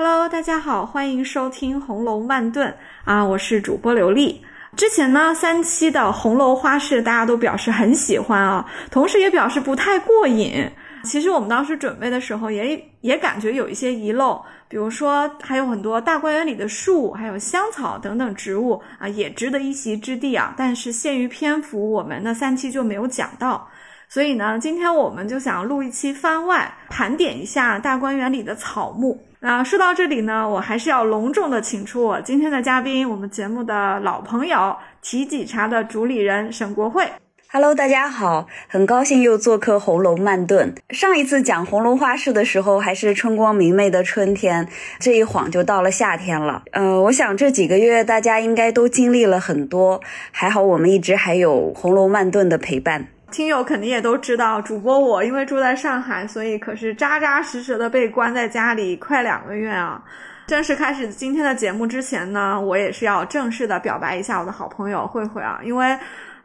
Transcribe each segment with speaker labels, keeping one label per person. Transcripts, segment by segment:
Speaker 1: Hello，大家好，欢迎收听《红楼慢炖》啊，我是主播刘丽。之前呢，三期的红楼花市大家都表示很喜欢啊，同时也表示不太过瘾。其实我们当时准备的时候也也感觉有一些遗漏，比如说还有很多大观园里的树，还有香草等等植物啊，也值得一席之地啊。但是限于篇幅，我们的三期就没有讲到。所以呢，今天我们就想录一期番外，盘点一下大观园里的草木。那说到这里呢，我还是要隆重的请出我今天的嘉宾，我们节目的老朋友提己茶的主理人沈国慧。
Speaker 2: Hello，大家好，很高兴又做客红楼慢炖。上一次讲红楼花市的时候，还是春光明媚的春天，这一晃就到了夏天了。呃，我想这几个月大家应该都经历了很多，还好我们一直还有红楼慢炖的陪伴。
Speaker 1: 听友肯定也都知道，主播我因为住在上海，所以可是扎扎实实的被关在家里快两个月啊。正式开始今天的节目之前呢，我也是要正式的表白一下我的好朋友慧慧啊，因为。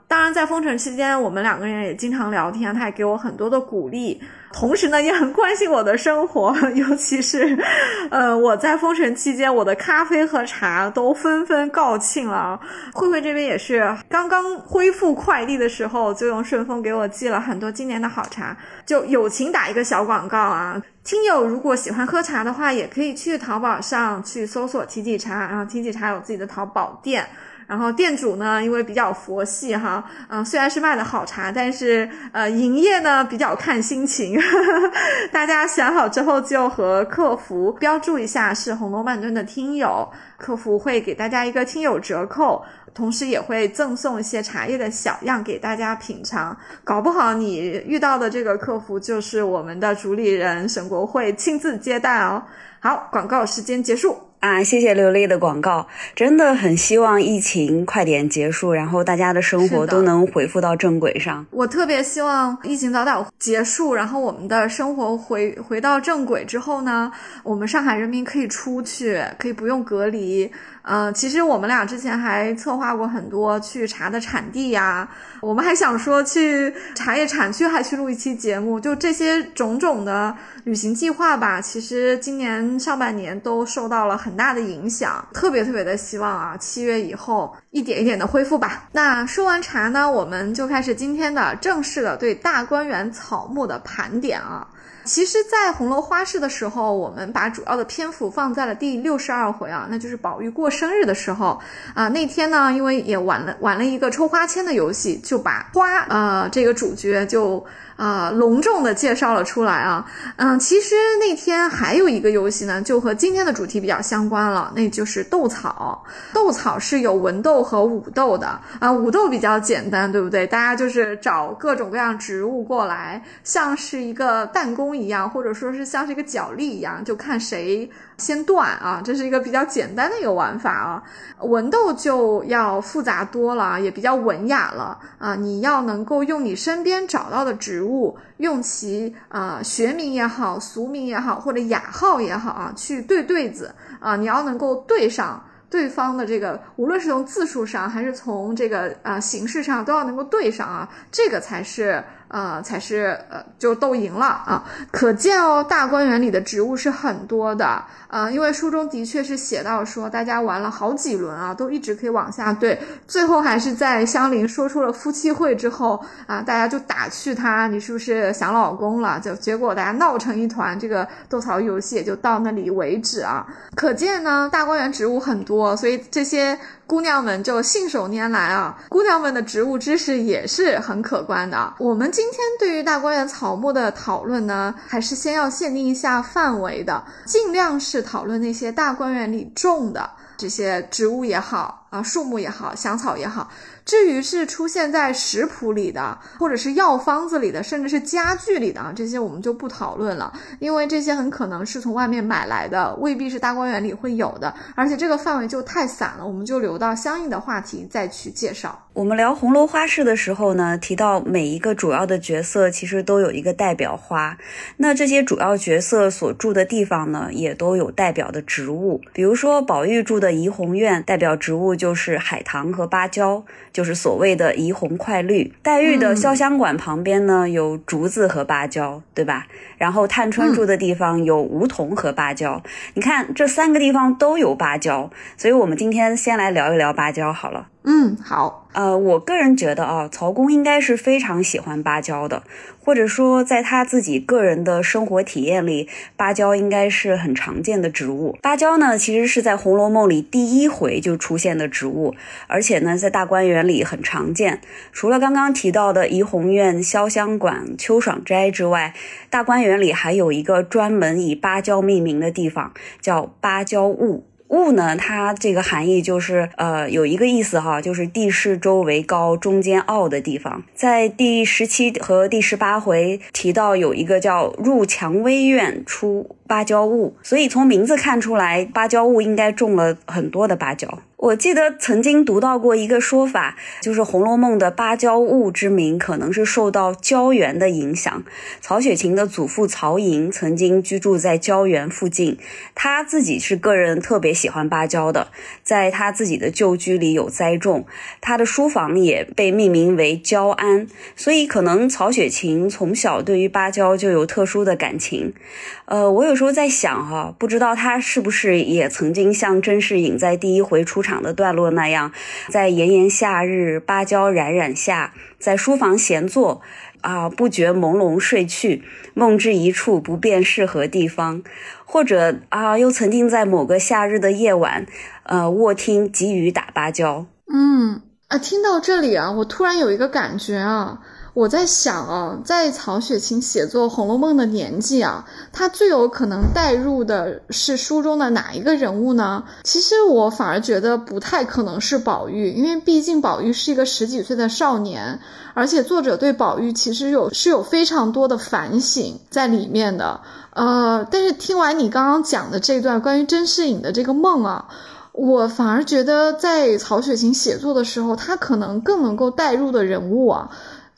Speaker 1: 当然，在封城期间，我们两个人也经常聊天，他也给我很多的鼓励，同时呢，也很关心我的生活，尤其是，呃，我在封城期间，我的咖啡和茶都纷纷告罄了。慧慧这边也是刚刚恢复快递的时候，就用顺丰给我寄了很多今年的好茶，就友情打一个小广告啊，听友如果喜欢喝茶的话，也可以去淘宝上去搜索提己茶，然后提己茶有自己的淘宝店。然后店主呢，因为比较佛系哈，嗯，虽然是卖的好茶，但是呃，营业呢比较看心情。大家想好之后就和客服标注一下是红楼慢炖的听友，客服会给大家一个听友折扣，同时也会赠送一些茶叶的小样给大家品尝。搞不好你遇到的这个客服就是我们的主理人沈国慧亲自接待哦。好，广告时间结束。
Speaker 2: 啊，谢谢刘丽的广告，真的很希望疫情快点结束，然后大家的生活都能恢复到正轨上。
Speaker 1: 我特别希望疫情早点结束，然后我们的生活回回到正轨之后呢，我们上海人民可以出去，可以不用隔离。嗯，其实我们俩之前还策划过很多去茶的产地呀，我们还想说去茶叶产区还去录一期节目，就这些种种的旅行计划吧。其实今年上半年都受到了很大的影响，特别特别的希望啊，七月以后一点一点的恢复吧。那说完茶呢，我们就开始今天的正式的对大观园草木的盘点啊。其实，在红楼花市的时候，我们把主要的篇幅放在了第六十二回啊，那就是宝玉过生日的时候啊。那天呢，因为也玩了玩了一个抽花签的游戏，就把花呃这个主角就。啊，隆重的介绍了出来啊，嗯，其实那天还有一个游戏呢，就和今天的主题比较相关了，那就是斗草。斗草是有文斗和武斗的啊，武斗比较简单，对不对？大家就是找各种各样植物过来，像是一个弹弓一样，或者说是像是一个角力一样，就看谁。先断啊，这是一个比较简单的一个玩法啊。文斗就要复杂多了啊，也比较文雅了啊。你要能够用你身边找到的植物，用其啊学名也好、俗名也好，或者雅号也好啊，去对对子啊。你要能够对上对方的这个，无论是从字数上还是从这个啊形式上，都要能够对上啊。这个才是。呃，才是呃，就斗赢了啊！可见哦，大观园里的植物是很多的啊，因为书中的确是写到说，大家玩了好几轮啊，都一直可以往下对，最后还是在香菱说出了夫妻会之后啊，大家就打趣他，你是不是想老公了？就结果大家闹成一团，这个斗草游戏也就到那里为止啊。可见呢，大观园植物很多，所以这些。姑娘们就信手拈来啊！姑娘们的植物知识也是很可观的。我们今天对于大观园草木的讨论呢，还是先要限定一下范围的，尽量是讨论那些大观园里种的这些植物也好啊，树木也好，香草也好。至于是出现在食谱里的，或者是药方子里的，甚至是家具里的啊，这些我们就不讨论了，因为这些很可能是从外面买来的，未必是大观园里会有的，而且这个范围就太散了，我们就留到相应的话题再去介绍。
Speaker 2: 我们聊红楼花市的时候呢，提到每一个主要的角色其实都有一个代表花，那这些主要角色所住的地方呢，也都有代表的植物，比如说宝玉住的怡红院，代表植物就是海棠和芭蕉，就是所谓的怡红快绿。黛玉的潇湘馆旁边呢有竹子和芭蕉，对吧？然后探春住的地方有梧桐和芭蕉。你看这三个地方都有芭蕉，所以我们今天先来聊一聊芭蕉好了。
Speaker 1: 嗯，好。
Speaker 2: 呃，我个人觉得啊，曹公应该是非常喜欢芭蕉的，或者说在他自己个人的生活体验里，芭蕉应该是很常见的植物。芭蕉呢，其实是在《红楼梦》里第一回就出现的植物，而且呢，在大观园里很常见。除了刚刚提到的怡红院、潇湘馆、秋爽斋之外，大观园里还有一个专门以芭蕉命名的地方，叫芭蕉坞。雾呢？它这个含义就是，呃，有一个意思哈，就是地势周围高，中间凹的地方。在第十七和第十八回提到有一个叫入蔷薇院出。芭蕉坞，所以从名字看出来，芭蕉坞应该种了很多的芭蕉。我记得曾经读到过一个说法，就是《红楼梦》的芭蕉坞之名可能是受到胶原的影响。曹雪芹的祖父曹寅曾经居住在胶原附近，他自己是个人特别喜欢芭蕉的，在他自己的旧居里有栽种，他的书房也被命名为蕉庵，所以可能曹雪芹从小对于芭蕉就有特殊的感情。呃，我有有时候在想哈，不知道他是不是也曾经像甄士隐在第一回出场的段落那样，在炎炎夏日，芭蕉冉冉下，在书房闲坐，啊，不觉朦胧睡去，梦至一处，不辨是何地方，或者啊，又曾经在某个夏日的夜晚，呃，卧听急雨打芭蕉。
Speaker 1: 嗯，啊，听到这里啊，我突然有一个感觉啊。我在想啊，在曹雪芹写作《红楼梦》的年纪啊，他最有可能带入的是书中的哪一个人物呢？其实我反而觉得不太可能是宝玉，因为毕竟宝玉是一个十几岁的少年，而且作者对宝玉其实有是有非常多的反省在里面的。呃，但是听完你刚刚讲的这段关于甄士隐的这个梦啊，我反而觉得在曹雪芹写作的时候，他可能更能够带入的人物啊。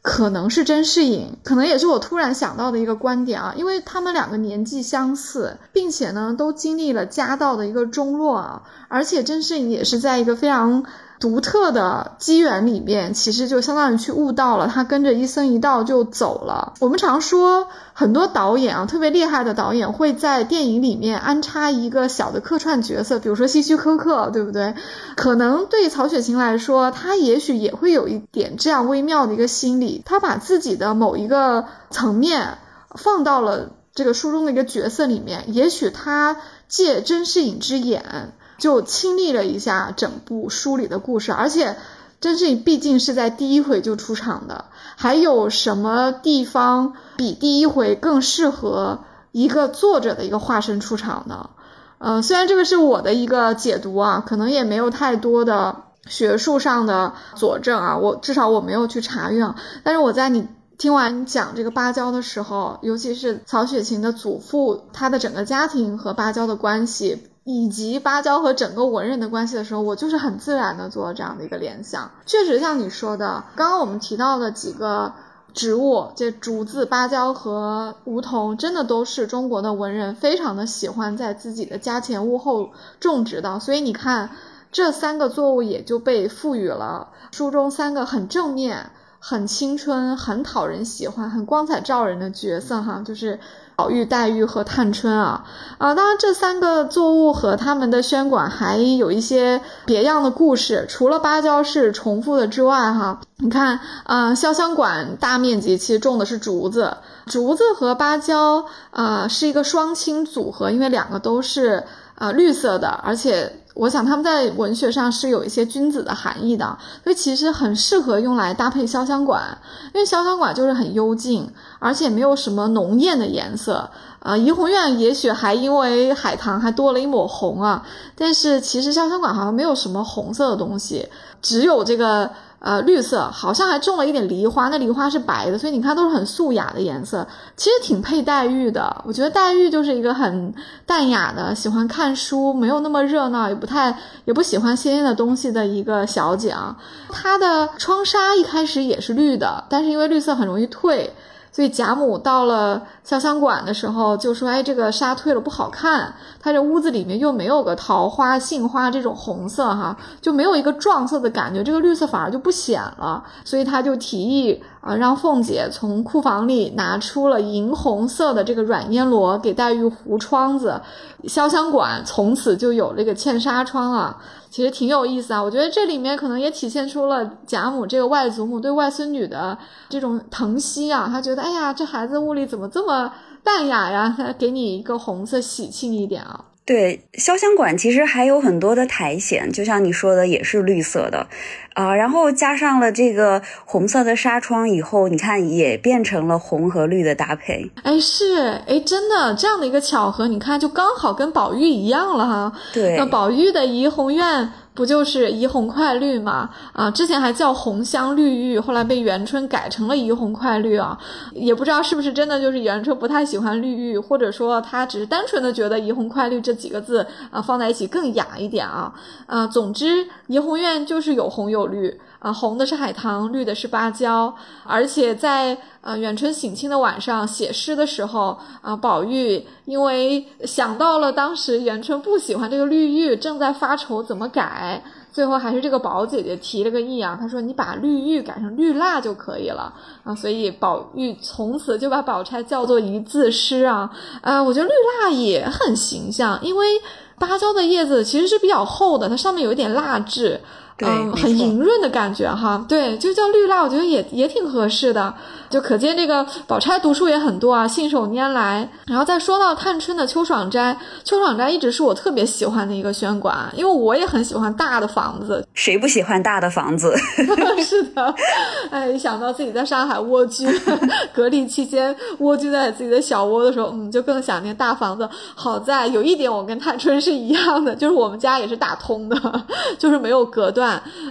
Speaker 1: 可能是甄士隐，可能也是我突然想到的一个观点啊，因为他们两个年纪相似，并且呢都经历了家道的一个中落啊，而且甄士隐也是在一个非常。独特的机缘里面，其实就相当于去悟到了，他跟着一僧一道就走了。我们常说很多导演啊，特别厉害的导演会在电影里面安插一个小的客串角色，比如说希区柯克，对不对？可能对曹雪芹来说，他也许也会有一点这样微妙的一个心理，他把自己的某一个层面放到了这个书中的一个角色里面，也许他借甄士隐之眼。就亲历了一下整部书里的故事，而且甄士隐毕竟是在第一回就出场的，还有什么地方比第一回更适合一个作者的一个化身出场呢？嗯，虽然这个是我的一个解读啊，可能也没有太多的学术上的佐证啊，我至少我没有去查阅，但是我在你听完你讲这个芭蕉的时候，尤其是曹雪芹的祖父他的整个家庭和芭蕉的关系。以及芭蕉和整个文人的关系的时候，我就是很自然的做了这样的一个联想。确实像你说的，刚刚我们提到的几个植物，这竹子、芭蕉和梧桐，真的都是中国的文人非常的喜欢在自己的家前屋后种植的。所以你看，这三个作物也就被赋予了书中三个很正面、很青春、很讨人喜欢、很光彩照人的角色，哈，就是。宝玉、黛玉和探春啊啊！当然，这三个作物和他们的轩馆还有一些别样的故事。除了芭蕉是重复的之外，哈，你看，啊，潇湘馆大面积其实种的是竹子，竹子和芭蕉啊是一个双亲组合，因为两个都是啊绿色的，而且。我想他们在文学上是有一些君子的含义的，所以其实很适合用来搭配潇湘馆，因为潇湘馆就是很幽静，而且没有什么浓艳的颜色。啊，怡红院也许还因为海棠还多了一抹红啊，但是其实潇湘馆好像没有什么红色的东西，只有这个。呃，绿色好像还种了一点梨花，那梨花是白的，所以你看都是很素雅的颜色，其实挺配黛玉的。我觉得黛玉就是一个很淡雅的，喜欢看书，没有那么热闹，也不太也不喜欢鲜艳的东西的一个小姐啊。她的窗纱一开始也是绿的，但是因为绿色很容易褪，所以贾母到了潇湘馆的时候，就说：“哎，这个纱退了不好看，它这屋子里面又没有个桃花、杏花这种红色哈，就没有一个撞色的感觉，这个绿色反而就不显了。所以他就提议啊，让凤姐从库房里拿出了银红色的这个软烟罗给黛玉糊窗子，潇湘馆从此就有这个嵌纱窗啊。”其实挺有意思啊，我觉得这里面可能也体现出了贾母这个外祖母对外孙女的这种疼惜啊。她觉得，哎呀，这孩子屋里怎么这么淡雅呀？给你一个红色，喜庆一点啊。
Speaker 2: 对，潇湘馆其实还有很多的苔藓，就像你说的，也是绿色的，啊，然后加上了这个红色的纱窗以后，你看也变成了红和绿的搭配。
Speaker 1: 哎，是，哎，真的这样的一个巧合，你看就刚好跟宝玉一样了哈。
Speaker 2: 对，
Speaker 1: 那宝玉的怡红院。不就是怡红快绿吗？啊，之前还叫红香绿玉，后来被元春改成了怡红快绿啊，也不知道是不是真的，就是元春不太喜欢绿玉，或者说他只是单纯的觉得怡红快绿这几个字啊放在一起更雅一点啊。啊，总之怡红院就是有红有绿。啊，红的是海棠，绿的是芭蕉，而且在呃远春省亲的晚上写诗的时候，啊，宝玉因为想到了当时元春不喜欢这个绿玉，正在发愁怎么改，最后还是这个宝姐姐提了个议啊，她说你把绿玉改成绿蜡就可以了啊，所以宝玉从此就把宝钗叫做一字诗啊，啊，我觉得绿蜡也很形象，因为芭蕉的叶子其实是比较厚的，它上面有一点蜡质。嗯，很莹润的感觉哈，对，就叫绿蜡，我觉得也也挺合适的。就可见这个宝钗读书也很多啊，信手拈来。然后再说到探春的秋爽斋，秋爽斋一直是我特别喜欢的一个轩馆，因为我也很喜欢大的房子。
Speaker 2: 谁不喜欢大的房子？
Speaker 1: 是的，哎，一想到自己在上海蜗居，隔离期间蜗居在自己的小窝的时候，嗯，就更想念大房子。好在有一点，我跟探春是一样的，就是我们家也是打通的，就是没有隔断。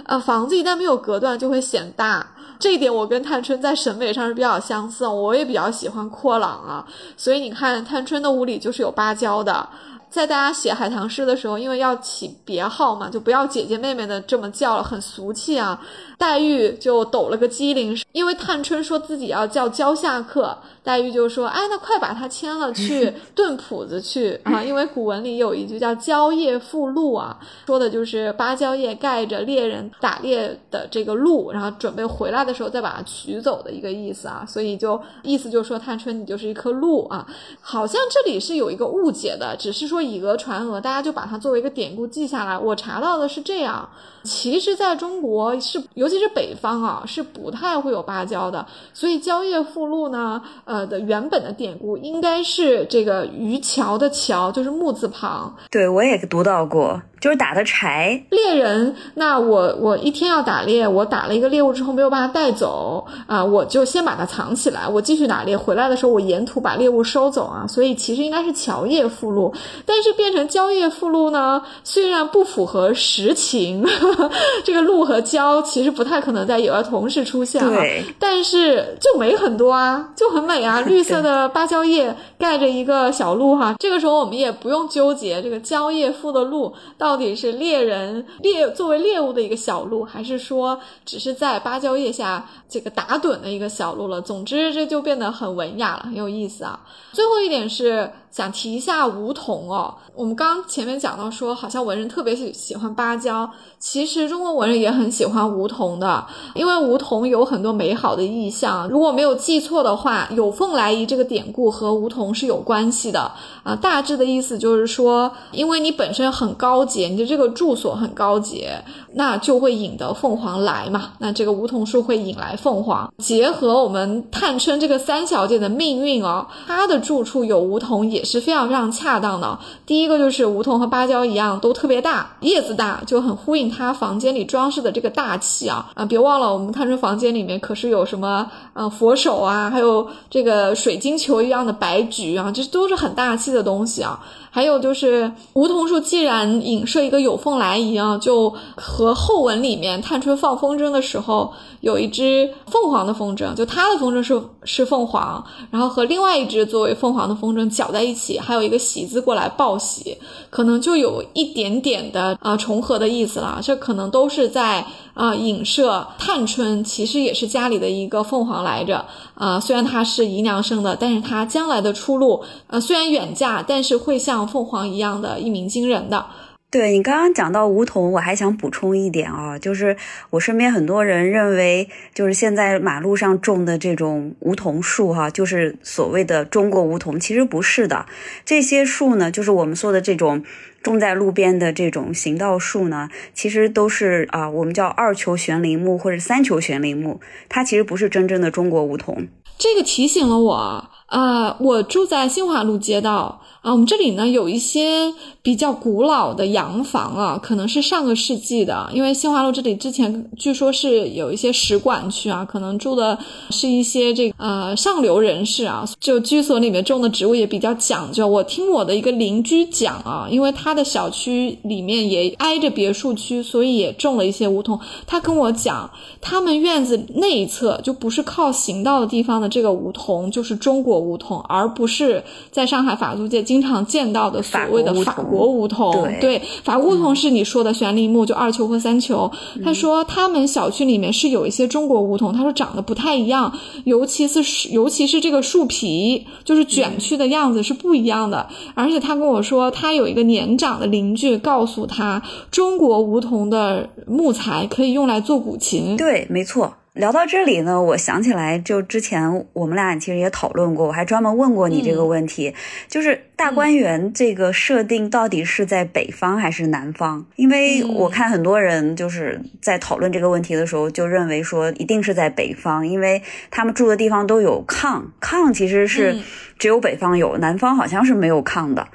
Speaker 1: 呃，房子一旦没有隔断，就会显大。这一点我跟探春在审美上是比较相似，我也比较喜欢阔朗啊，所以你看探春的屋里就是有芭蕉的。在大家写海棠诗的时候，因为要起别号嘛，就不要姐姐妹妹的这么叫了，很俗气啊。黛玉就抖了个机灵，因为探春说自己要叫蕉下客，黛玉就说：“哎，那快把他签了去炖谱子去 啊！”因为古文里有一句叫“蕉叶附鹿”啊，说的就是芭蕉叶盖着猎人打猎的这个鹿，然后准备回来的时候再把它取走的一个意思啊。所以就意思就是说，探春你就是一棵鹿啊。好像这里是有一个误解的，只是说以讹传讹，大家就把它作为一个典故记下来。我查到的是这样。其实，在中国是，尤其是北方啊，是不太会有芭蕉的。所以，蕉叶附露呢，呃的原本的典故应该是这个渔樵的樵，就是木字旁。
Speaker 2: 对，我也读到过。就是打的柴。
Speaker 1: 猎人，那我我一天要打猎，我打了一个猎物之后没有把它带走啊，我就先把它藏起来，我继续打猎，回来的时候我沿途把猎物收走啊，所以其实应该是乔叶附录，但是变成蕉叶附录呢，虽然不符合实情，这个鹿和蕉其实不太可能在野外同时出现啊，但是就美很多啊，就很美啊，绿色的芭蕉叶盖着一个小鹿哈，这个时候我们也不用纠结这个蕉叶附的鹿到。到底是猎人猎作为猎物的一个小鹿，还是说只是在芭蕉叶下这个打盹的一个小鹿了？总之，这就变得很文雅了，很有意思啊。最后一点是。想提一下梧桐哦，我们刚前面讲到说，好像文人特别喜喜欢芭蕉，其实中国文人也很喜欢梧桐的，因为梧桐有很多美好的意象。如果没有记错的话，有凤来仪这个典故和梧桐是有关系的啊。大致的意思就是说，因为你本身很高洁，你的这个住所很高洁，那就会引得凤凰来嘛。那这个梧桐树会引来凤凰，结合我们探春这个三小姐的命运哦，她的住处有梧桐也。是非常非常恰当的。第一个就是梧桐和芭蕉一样，都特别大，叶子大，就很呼应她房间里装饰的这个大气啊啊！别忘了，我们探春房间里面可是有什么呃佛手啊，还有这个水晶球一样的白菊啊，这都是很大气的东西啊。还有就是梧桐树既然影射一个有凤来一样，就和后文里面探春放风筝的时候，有一只凤凰的风筝，就它的风筝是是凤凰，然后和另外一只作为凤凰的风筝搅在一起，还有一个喜字过来报喜，可能就有一点点的啊重合的意思了。这可能都是在啊影射探春其实也是家里的一个凤凰来着啊，虽然她是姨娘生的，但是她将来的出路呃虽然远嫁，但是会像凤凰一样的一鸣惊人的。
Speaker 2: 对你刚刚讲到梧桐，我还想补充一点啊，就是我身边很多人认为，就是现在马路上种的这种梧桐树哈，就是所谓的中国梧桐，其实不是的。这些树呢，就是我们说的这种种在路边的这种行道树呢，其实都是啊，我们叫二球悬铃木或者三球悬铃木，它其实不是真正的中国梧桐。
Speaker 1: 这个提醒了我啊，我住在新华路街道。啊，我们这里呢有一些比较古老的洋房啊，可能是上个世纪的。因为新华路这里之前据说是有一些使馆区啊，可能住的是一些这个呃上流人士啊，就居所里面种的植物也比较讲究。我听我的一个邻居讲啊，因为他的小区里面也挨着别墅区，所以也种了一些梧桐。他跟我讲，他们院子内侧就不是靠行道的地方的这个梧桐，就是中国梧桐，而不是在上海法租界经常见到的所谓的法国梧桐，对，法国梧桐是你说的悬铃木，就二球和三球。他说他们小区里面是有一些中国梧桐，他说长得不太一样，尤其是尤其是这个树皮，就是卷曲的样子是不一样的。而且他跟我说，他有一个年长的邻居告诉他，中国梧桐的木材可以用来做古琴。
Speaker 2: 对，没错。聊到这里呢，我想起来，就之前我们俩其实也讨论过，我还专门问过你这个问题，就是大观园这个设定到底是在北方还是南方？因为我看很多人就是在讨论这个问题的时候，就认为说一定是在北方，因为他们住的地方都有炕，炕其实是只有北方有，南方好像是没有炕的。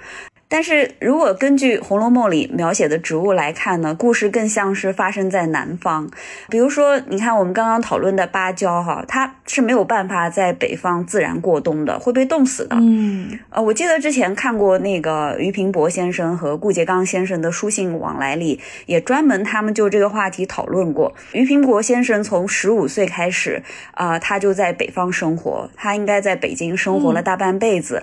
Speaker 2: 但是如果根据《红楼梦》里描写的植物来看呢，故事更像是发生在南方。比如说，你看我们刚刚讨论的芭蕉，哈，它是没有办法在北方自然过冬的，会被冻死的。
Speaker 1: 嗯，
Speaker 2: 呃，我记得之前看过那个俞平伯先生和顾颉刚先生的书信往来里，也专门他们就这个话题讨论过。俞平伯先生从十五岁开始，啊，他就在北方生活，他应该在北京生活了大半辈子。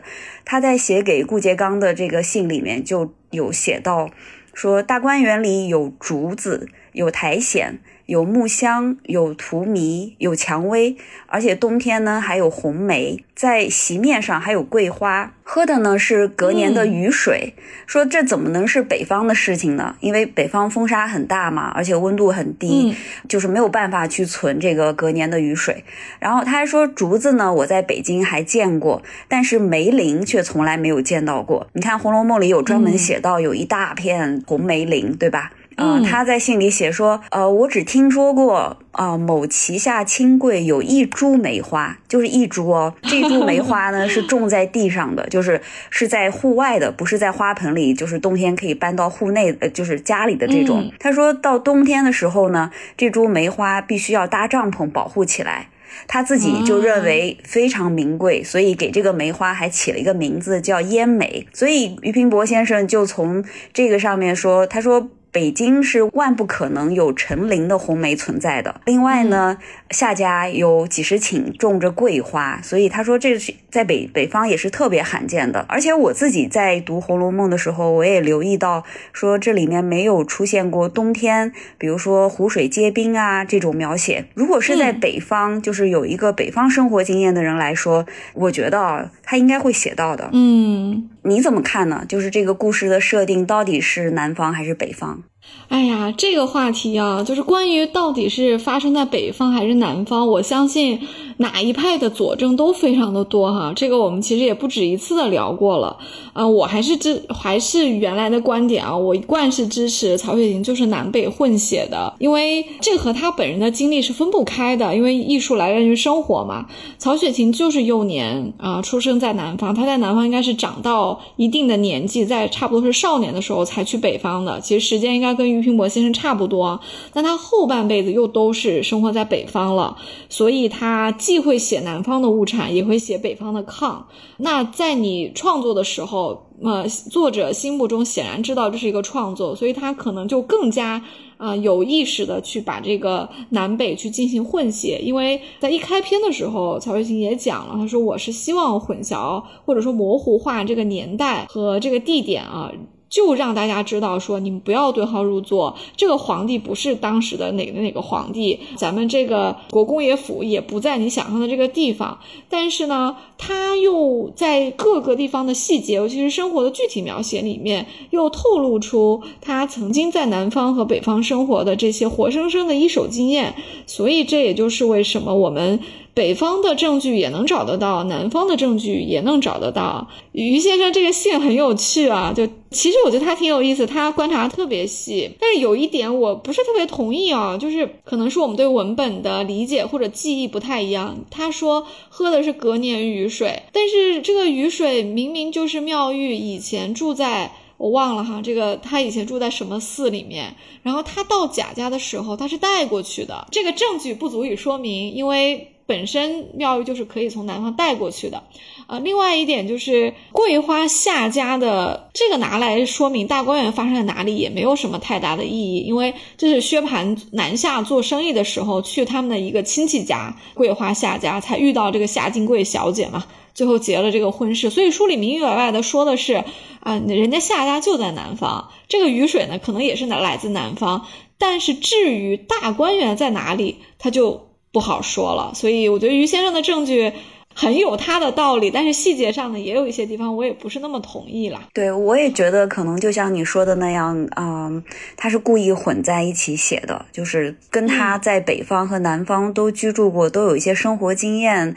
Speaker 2: 他在写给顾颉刚的这个信里面就有写到，说大观园里有竹子，有苔藓。有木香，有荼蘼，有蔷薇，而且冬天呢还有红梅，在席面上还有桂花，喝的呢是隔年的雨水。说这怎么能是北方的事情呢？因为北方风沙很大嘛，而且温度很低，就是没有办法去存这个隔年的雨水。然后他还说竹子呢，我在北京还见过，但是梅林却从来没有见到过。你看《红楼梦》里有专门写到有一大片红梅林，对吧？嗯，他在信里写说，呃，我只听说过，啊，某旗下清贵有一株梅花，就是一株哦。这株梅花呢 是种在地上的，就是是在户外的，不是在花盆里，就是冬天可以搬到户内，呃，就是家里的这种。他说到冬天的时候呢，这株梅花必须要搭帐篷保护起来，他自己就认为非常名贵，所以给这个梅花还起了一个名字叫烟梅。所以俞平伯先生就从这个上面说，他说。北京是万不可能有成林的红梅存在的。另外呢，夏家有几十顷种着桂花，所以他说这是在北北方也是特别罕见的。而且我自己在读《红楼梦》的时候，我也留意到说这里面没有出现过冬天，比如说湖水结冰啊这种描写。如果是在北方，就是有一个北方生活经验的人来说，我觉得他应该会写到的。
Speaker 1: 嗯，
Speaker 2: 你怎么看呢？就是这个故事的设定到底是南方还是北方？
Speaker 1: 哎呀，这个话题啊，就是关于到底是发生在北方还是南方，我相信哪一派的佐证都非常的多哈。这个我们其实也不止一次的聊过了。啊，我还是支还是原来的观点啊，我一贯是支持曹雪芹就是南北混血的，因为这和他本人的经历是分不开的。因为艺术来源于生活嘛，曹雪芹就是幼年啊，出生在南方，他在南方应该是长到一定的年纪，在差不多是少年的时候才去北方的。其实时间应该跟俞平伯先生差不多，但他后半辈子又都是生活在北方了，所以他既会写南方的物产，也会写北方的炕。那在你创作的时候，呃，作者心目中显然知道这是一个创作，所以他可能就更加啊有意识的去把这个南北去进行混写。因为在一开篇的时候，曹雪芹也讲了，他说我是希望混淆或者说模糊化这个年代和这个地点啊。就让大家知道，说你们不要对号入座。这个皇帝不是当时的哪个哪个皇帝，咱们这个国公爷府也不在你想象的这个地方。但是呢，他又在各个地方的细节，尤其是生活的具体描写里面，又透露出他曾经在南方和北方生活的这些活生生的一手经验。所以这也就是为什么我们。北方的证据也能找得到，南方的证据也能找得到。于先生这个信很有趣啊，就其实我觉得他挺有意思，他观察特别细。但是有一点我不是特别同意啊，就是可能是我们对文本的理解或者记忆不太一样。他说喝的是隔年雨水，但是这个雨水明明就是妙玉以前住在我忘了哈，这个他以前住在什么寺里面，然后他到贾家的时候他是带过去的，这个证据不足以说明，因为。本身妙玉就是可以从南方带过去的，呃，另外一点就是桂花下家的这个拿来说明大观园发生在哪里也没有什么太大的意义，因为这是薛蟠南下做生意的时候去他们的一个亲戚家桂花下家才遇到这个夏金桂小姐嘛，最后结了这个婚事，所以书里明明白白的说的是啊，人家夏家就在南方，这个雨水呢可能也是来来自南方，但是至于大观园在哪里，他就。不好说了，所以我觉得于先生的证据很有他的道理，但是细节上呢，也有一些地方我也不是那么同意了。
Speaker 2: 对，我也觉得可能就像你说的那样，嗯，他是故意混在一起写的，就是跟他在北方和南方都居住过，都有一些生活经验，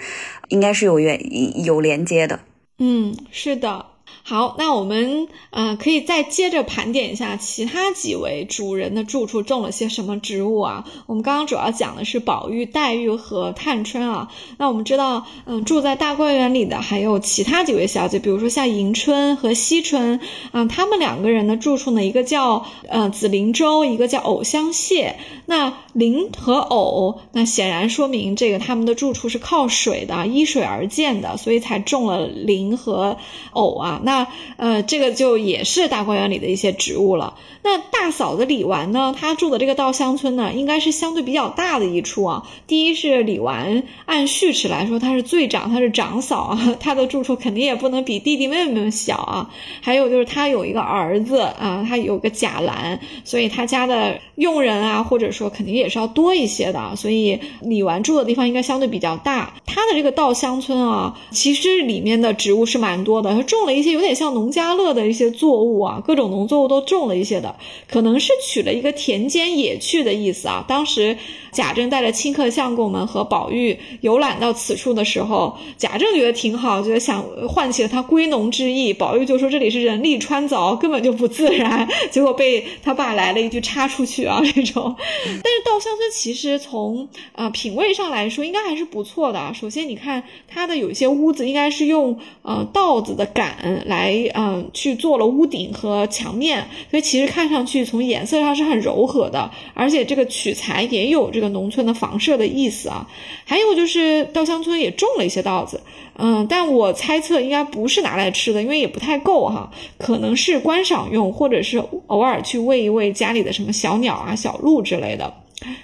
Speaker 2: 应该是有原有连接的。
Speaker 1: 嗯，是的。好，那我们呃可以再接着盘点一下其他几位主人的住处种了些什么植物啊？我们刚刚主要讲的是宝玉、黛玉和探春啊。那我们知道，嗯，住在大观园里的还有其他几位小姐，比如说像迎春和惜春啊，他们两个人的住处呢，一个叫呃紫菱洲，一个叫藕香榭。那菱和藕，那显然说明这个他们的住处是靠水的，依水而建的，所以才种了菱和藕啊。那呃，这个就也是大观园里的一些植物了。那大嫂子李纨呢，她住的这个稻香村呢，应该是相对比较大的一处啊。第一是李纨按序齿来说，她是最长，她是长嫂啊，她的住处肯定也不能比弟弟妹妹们小啊。还有就是她有一个儿子啊，她有个贾兰，所以她家的佣人啊，或者说肯定也是要多一些的。所以李纨住的地方应该相对比较大。她的这个稻香村啊，其实里面的植物是蛮多的，她种了一些有点像农家乐的一些作物啊，各种农作物都种了一些的。可能是取了一个田间野趣的意思啊。当时贾政带着亲客相公们和宝玉游览到此处的时候，贾政觉得挺好，觉得想唤起了他归农之意。宝玉就说这里是人力穿凿，根本就不自然。结果被他爸来了一句插出去啊这种。但是稻香村其实从啊品味上来说，应该还是不错的。首先你看它的有一些屋子，应该是用呃稻子的杆来嗯去做了屋顶和墙面，所以其实看。上去从颜色上是很柔和的，而且这个取材也有这个农村的房舍的意思啊。还有就是稻香村也种了一些稻子，嗯，但我猜测应该不是拿来吃的，因为也不太够哈，可能是观赏用，或者是偶尔去喂一喂家里的什么小鸟啊、小鹿之类的。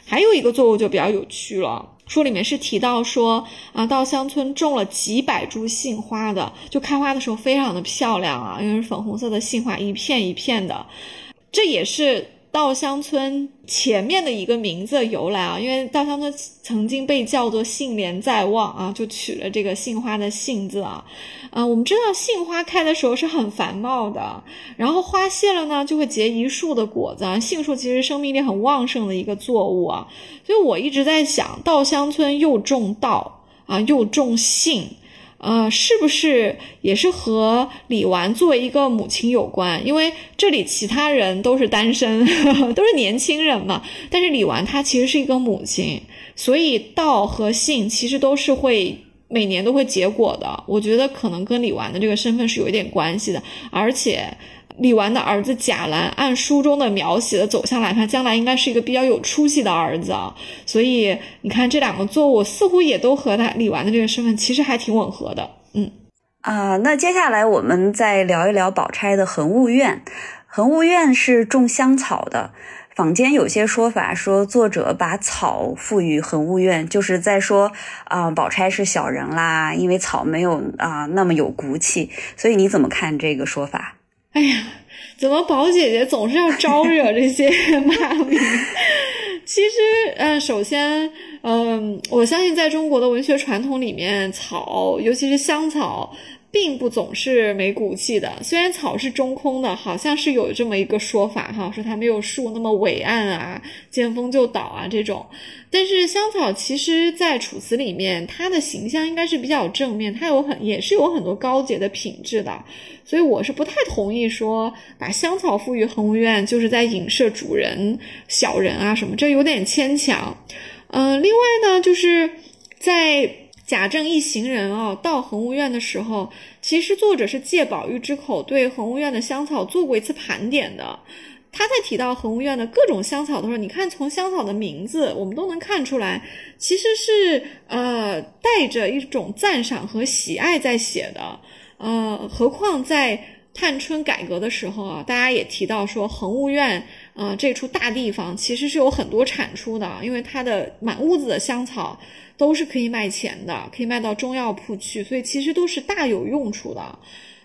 Speaker 1: 还有一个作物就比较有趣了，书里面是提到说啊，稻香村种了几百株杏花的，就开花的时候非常的漂亮啊，因为是粉红色的杏花，一片一片的。这也是稻香村前面的一个名字由来啊，因为稻香村曾经被叫做杏莲在望啊，就取了这个杏花的杏字啊。嗯，我们知道杏花开的时候是很繁茂的，然后花谢了呢，就会结一树的果子啊。杏树其实生命力很旺盛的一个作物啊，所以我一直在想，稻香村又种稻啊，又种杏。呃，是不是也是和李纨作为一个母亲有关？因为这里其他人都是单身，都是年轻人嘛。但是李纨她其实是一个母亲，所以道和性其实都是会每年都会结果的。我觉得可能跟李纨的这个身份是有一点关系的，而且。李纨的儿子贾兰，按书中的描写的走向来看，将来应该是一个比较有出息的儿子啊。所以你看，这两个作物似乎也都和他李纨的这个身份其实还挺吻合的。嗯，
Speaker 2: 啊，那接下来我们再聊一聊宝钗的恒物院。恒物院是种香草的，坊间有些说法说作者把草赋予恒物院，就是在说啊，宝钗是小人啦，因为草没有啊那么有骨气。所以你怎么看这个说法？
Speaker 1: 哎呀，怎么宝姐姐总是要招惹这些骂名？其实，嗯，首先，嗯，我相信在中国的文学传统里面，草，尤其是香草。并不总是没骨气的，虽然草是中空的，好像是有这么一个说法哈，说它没有树那么伟岸啊，见风就倒啊这种。但是香草其实，在楚辞里面，它的形象应该是比较正面，它有很也是有很多高洁的品质的，所以我是不太同意说把香草赋予恒芜院就是在影射主人小人啊什么，这有点牵强。嗯，另外呢，就是在。贾政一行人啊，到恒芜院的时候，其实作者是借宝玉之口对恒芜院的香草做过一次盘点的。他在提到恒芜院的各种香草的时候，你看从香草的名字，我们都能看出来，其实是呃带着一种赞赏和喜爱在写的。呃，何况在探春改革的时候啊，大家也提到说恒芜院啊这处大地方其实是有很多产出的，因为它的满屋子的香草。都是可以卖钱的，可以卖到中药铺去，所以其实都是大有用处的。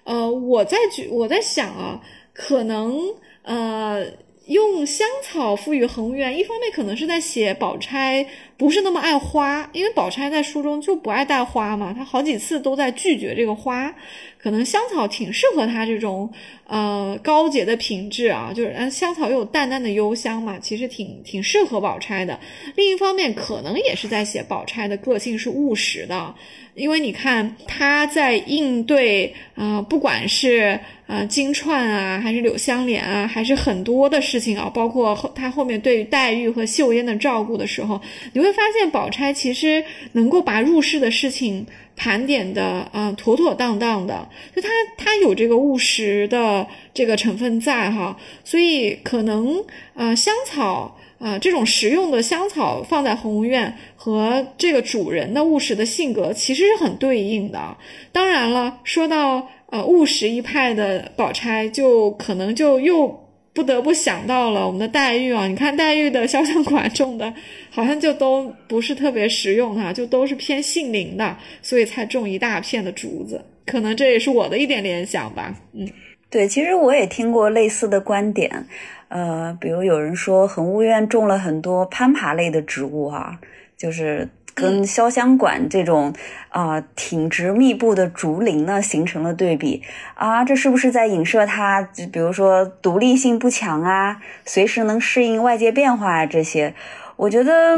Speaker 1: 呃，我在举我在想啊，可能呃用香草赋予恒源，一方面可能是在写宝钗不是那么爱花，因为宝钗在书中就不爱带花嘛，她好几次都在拒绝这个花。可能香草挺适合她这种呃高洁的品质啊，就是嗯香草又有淡淡的幽香嘛，其实挺挺适合宝钗的。另一方面，可能也是在写宝钗的个性是务实的，因为你看她在应对啊，不管是啊金钏啊，还是柳湘莲啊，还是很多的事情啊，包括后她后面对黛玉和秀烟的照顾的时候，你会发现宝钗其实能够把入世的事情。盘点的啊，妥妥当当的，就它它有这个务实的这个成分在哈，所以可能啊香草啊这种实用的香草放在红院和这个主人的务实的性格其实是很对应的。当然了，说到呃务实一派的宝钗，就可能就又。不得不想到了我们的黛玉啊！你看黛玉的肖像馆种的，好像就都不是特别实用哈，就都是偏杏林的，所以才种一大片的竹子。可能这也是我的一点联想吧。嗯，
Speaker 2: 对，其实我也听过类似的观点，呃，比如有人说恒芜院种了很多攀爬类的植物哈，就是。跟潇湘馆这种啊挺直密布的竹林呢形成了对比啊，这是不是在影射它？比如说独立性不强啊，随时能适应外界变化啊这些？我觉得，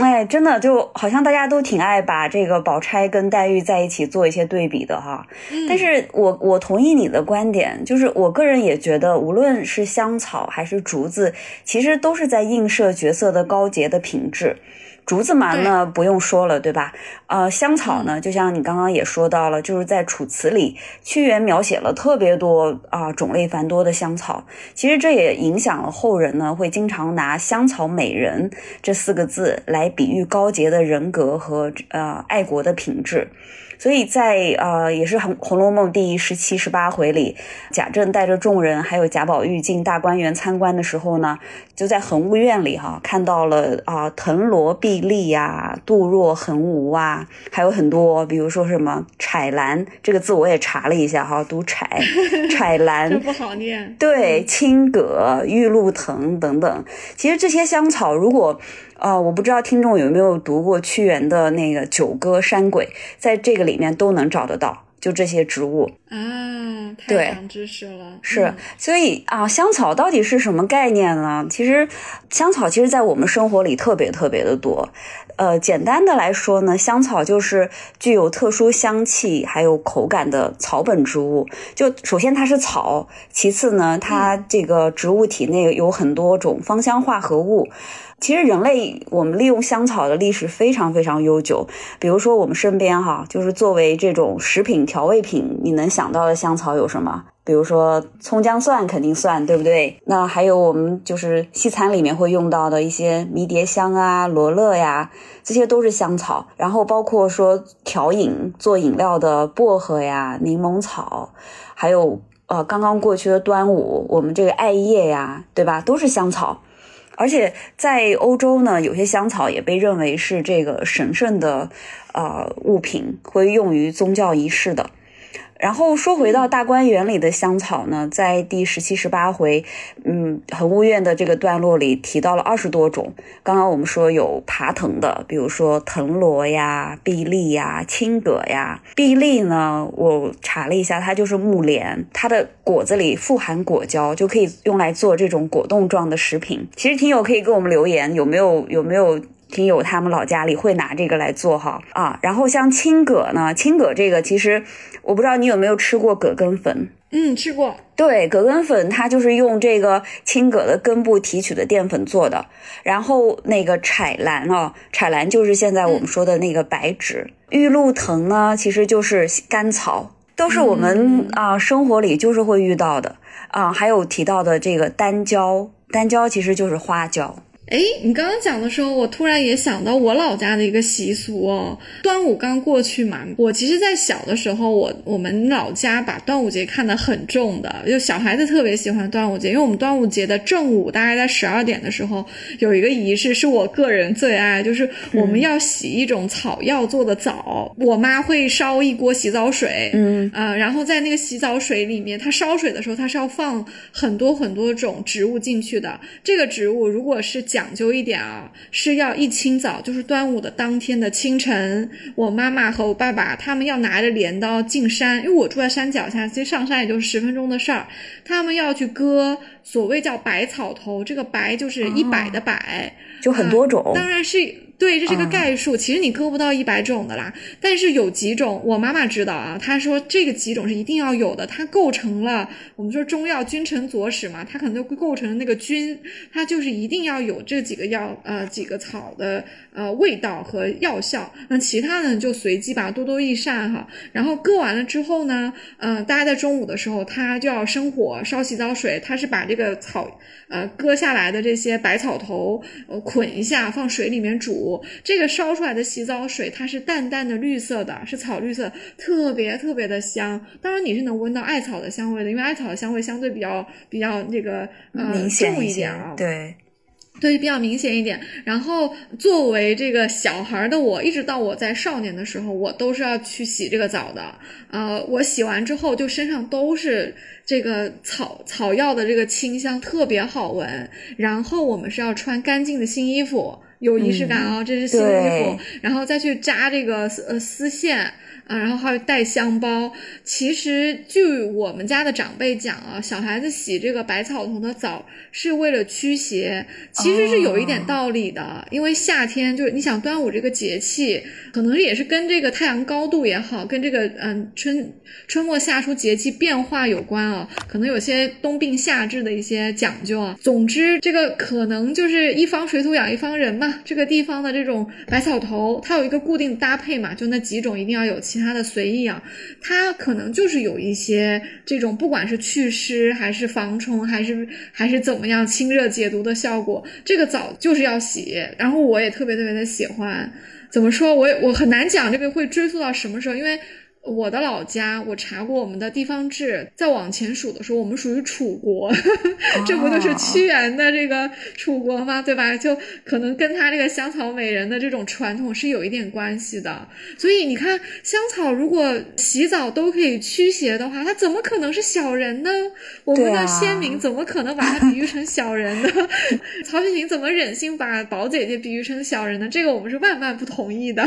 Speaker 2: 哎，真的就好像大家都挺爱把这个宝钗跟黛玉在一起做一些对比的哈。但是我我同意你的观点，就是我个人也觉得，无论是香草还是竹子，其实都是在映射角色的高洁的品质。竹子蛮呢不用说了，对吧？呃，香草呢，就像你刚刚也说到了，就是在《楚辞》里，屈原描写了特别多啊种类繁多的香草。其实这也影响了后人呢，会经常拿“香草美人”这四个字来比喻高洁的人格和呃爱国的品质。所以在呃，也是《红红楼梦》第十七、十八回里，贾政带着众人还有贾宝玉进大观园参观的时候呢，就在恒芜院里哈，看到了啊，藤萝碧丽呀，杜若横无啊，还有很多，比如说什么彩兰这个字我也查了一下哈，读彩彩 兰，
Speaker 1: 这不好念。
Speaker 2: 对，青葛、玉露藤等等，其实这些香草如果。啊，我不知道听众有没有读过屈原的那个《九歌·山鬼》，在这个里面都能找得到，就这些植物
Speaker 1: 啊，太长知识了。
Speaker 2: 是，所以啊，香草到底是什么概念呢？其实，香草其实在我们生活里特别特别的多。呃，简单的来说呢，香草就是具有特殊香气还有口感的草本植物。就首先它是草，其次呢，它这个植物体内有很多种芳香化合物。其实人类我们利用香草的历史非常非常悠久，比如说我们身边哈，就是作为这种食品调味品，你能想到的香草有什么？比如说葱姜蒜肯定算，对不对？那还有我们就是西餐里面会用到的一些迷迭香啊、罗勒呀，这些都是香草。然后包括说调饮做饮料的薄荷呀、柠檬草，还有呃刚刚过去的端午，我们这个艾叶呀，对吧？都是香草。而且在欧洲呢，有些香草也被认为是这个神圣的，呃，物品，会用于宗教仪式的。然后说回到大观园里的香草呢，在第十七、十八回，嗯，恒务院的这个段落里提到了二十多种。刚刚我们说有爬藤的，比如说藤萝呀、碧丽呀、青葛呀。碧丽呢，我查了一下，它就是木莲，它的果子里富含果胶，就可以用来做这种果冻状的食品。其实听友可以给我们留言，有没有有没有？听友他们老家里会拿这个来做哈啊，然后像青葛呢，青葛这个其实我不知道你有没有吃过葛根粉，
Speaker 1: 嗯，吃过。
Speaker 2: 对，葛根粉它就是用这个青葛的根部提取的淀粉做的。然后那个彩兰哦，彩兰就是现在我们说的那个白芷。玉露藤呢，其实就是甘草，都是我们啊生活里就是会遇到的啊。还有提到的这个丹椒，丹椒其实就是花椒。
Speaker 1: 哎，你刚刚讲的时候，我突然也想到我老家的一个习俗哦。端午刚过去嘛，我其实，在小的时候，我我们老家把端午节看得很重的，就小孩子特别喜欢端午节，因为我们端午节的正午，大概在十二点的时候，有一个仪式是我个人最爱，就是我们要洗一种草药做的澡。我妈会烧一锅洗澡水，
Speaker 2: 嗯
Speaker 1: 啊，然后在那个洗澡水里面，它烧水的时候，它是要放很多很多种植物进去的。这个植物如果是讲究一点啊，是要一清早，就是端午的当天的清晨，我妈妈和我爸爸他们要拿着镰刀进山，因为我住在山脚下，其实上山也就是十分钟的事儿。他们要去割所谓叫百草头，这个百就是一百的百，
Speaker 2: 就很多种，
Speaker 1: 当然是。对，这是个概数，其实你割不到一百种的啦。但是有几种，我妈妈知道啊，她说这个几种是一定要有的，它构成了我们说中药君臣佐使嘛，它可能就构成了那个君，它就是一定要有这几个药呃几个草的呃味道和药效。那其他的就随机吧，多多益善哈。然后割完了之后呢，嗯，大家在中午的时候，他就要生火烧洗澡水，他是把这个草呃割下来的这些百草头呃捆一下，放水里面煮。这个烧出来的洗澡水，它是淡淡的绿色的，是草绿色，特别特别的香。当然你是能闻到艾草的香味的，因为艾草的香味相对比较比较那个呃重
Speaker 2: 一
Speaker 1: 点啊。
Speaker 2: 对。
Speaker 1: 对，比较明显一点。然后作为这个小孩的我，一直到我在少年的时候，我都是要去洗这个澡的。呃，我洗完之后，就身上都是这个草草药的这个清香，特别好闻。然后我们是要穿干净的新衣服，有仪式感哦，这是新衣服。然后再去扎这个呃丝线。啊，然后还有带香包。其实据我们家的长辈讲啊，小孩子洗这个百草头的澡是为了驱邪，其实是有一点道理的。因为夏天就是你想端午这个节气，可能也是跟这个太阳高度也好，跟这个嗯春春末夏初节气变化有关啊。可能有些冬病夏治的一些讲究啊。总之，这个可能就是一方水土养一方人嘛。这个地方的这种百草头，它有一个固定搭配嘛，就那几种一定要有。其他的随意啊，它可能就是有一些这种，不管是祛湿还是防虫，还是还是怎么样清热解毒的效果。这个澡就是要洗，然后我也特别特别的喜欢。怎么说？我也我很难讲这个会追溯到什么时候，因为。我的老家，我查过我们的地方志，再往前数的时候，我们属于楚国，这不就是屈原的这个楚国吗？对吧？就可能跟他这个香草美人的这种传统是有一点关系的。所以你看，香草如果洗澡都可以驱邪的话，它怎么可能是小人呢？我们的先民怎么可能把它比喻成小人呢？曹雪芹怎么忍心把宝姐姐比喻成小人呢？这个我们是万万不同意的。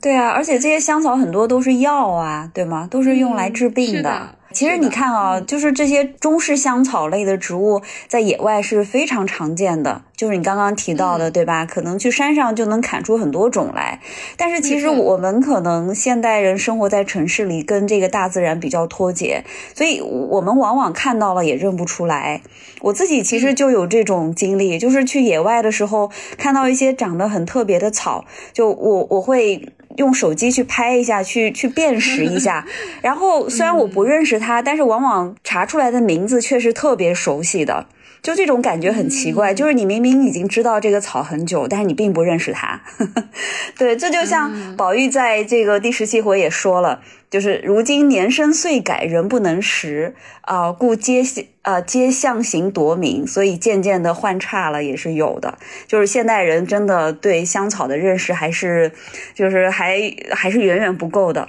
Speaker 2: 对啊，而且这些香草很多都是药啊。对吗？都是用来治病的。其实你看啊，就是这些中式香草类的植物，在野外是非常常见的。就是你刚刚提到的，对吧？可能去山上就能砍出很多种来。但是其实我们可能现代人生活在城市里，跟这个大自然比较脱节，所以我们往往看到了也认不出来。我自己其实就有这种经历，就是去野外的时候，看到一些长得很特别的草，就我我会用手机去拍一下，去去辨识一下。然后虽然我不认识他，但是往往查出来的名字却是特别熟悉的。就这种感觉很奇怪，就是你明明已经知道这个草很久，但是你并不认识它。对，这就像宝玉在这个第十七回也说了，就是如今年深岁改，人不能识啊，故皆啊皆象形夺名，所以渐渐的换差了也是有的。就是现代人真的对香草的认识还是，就是还还是远远不够的。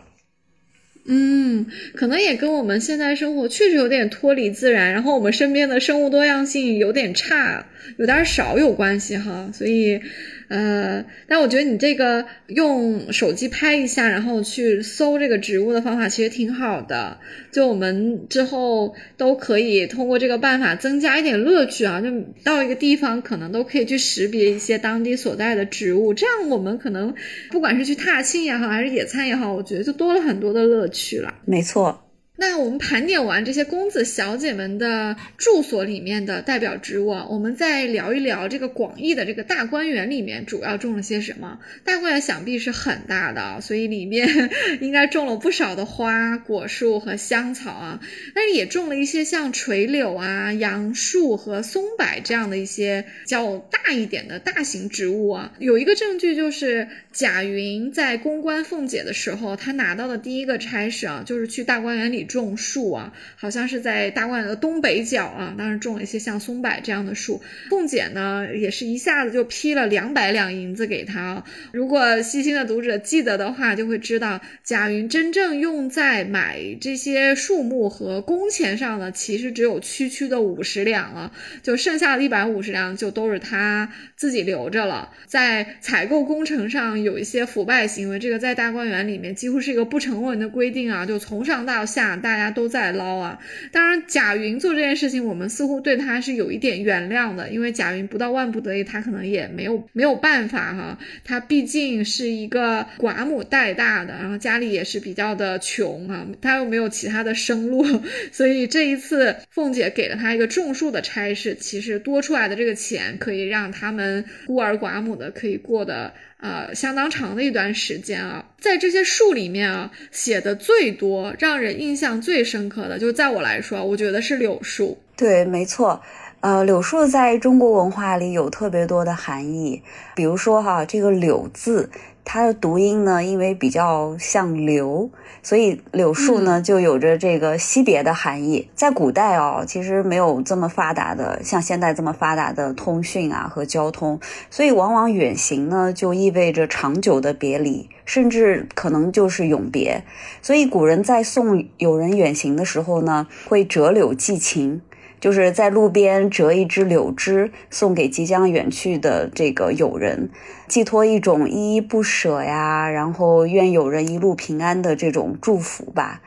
Speaker 1: 嗯，可能也跟我们现在生活确实有点脱离自然，然后我们身边的生物多样性有点差，有点少有关系哈，所以。呃，但我觉得你这个用手机拍一下，然后去搜这个植物的方法其实挺好的。就我们之后都可以通过这个办法增加一点乐趣啊！就到一个地方，可能都可以去识别一些当地所在的植物，这样我们可能不管是去踏青也好，还是野餐也好，我觉得就多了很多的乐趣了。
Speaker 2: 没错。
Speaker 1: 那我们盘点完这些公子小姐们的住所里面的代表植物啊，我们再聊一聊这个广义的这个大观园里面主要种了些什么。大观园想必是很大的，所以里面 应该种了不少的花果树和香草啊，但是也种了一些像垂柳啊、杨树和松柏这样的一些较大一点的大型植物啊。有一个证据就是贾云在公关凤姐的时候，他拿到的第一个差事啊，就是去大观园里。种树啊，好像是在大观园的东北角啊，当时种了一些像松柏这样的树。凤姐呢，也是一下子就批了两百两银子给他。如果细心的读者记得的话，就会知道贾云真正用在买这些树木和工钱上的，其实只有区区的五十两了，就剩下的一百五十两就都是他自己留着了。在采购工程上有一些腐败行为，这个在大观园里面几乎是一个不成文的规定啊，就从上到下。大家都在捞啊！当然，贾云做这件事情，我们似乎对他是有一点原谅的，因为贾云不到万不得已，他可能也没有没有办法哈。他毕竟是一个寡母带大的，然后家里也是比较的穷啊，他又没有其他的生路，所以这一次凤姐给了他一个种树的差事，其实多出来的这个钱可以让他们孤儿寡母的可以过得。呃，相当长的一段时间啊，在这些树里面啊，写的最多、让人印象最深刻的，就在我来说，我觉得是柳树。
Speaker 2: 对，没错。呃，柳树在中国文化里有特别多的含义，比如说哈，这个“柳”字。它的读音呢，因为比较像流，所以柳树呢就有着这个惜别的含义。在古代哦，其实没有这么发达的，像现在这么发达的通讯啊和交通，所以往往远行呢就意味着长久的别离，甚至可能就是永别。所以古人在送友人远行的时候呢，会折柳寄情。就是在路边折一枝柳枝，送给即将远去的这个友人，寄托一种依依不舍呀，然后愿友人一路平安的这种祝福吧。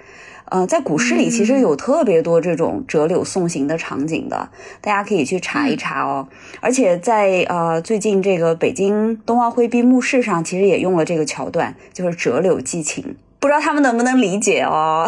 Speaker 2: 呃，在古诗里其实有特别多这种折柳送行的场景的，大家可以去查一查哦。而且在呃最近这个北京冬奥会闭幕式上，其实也用了这个桥段，就是折柳寄情。不知道他们能不能理解哦，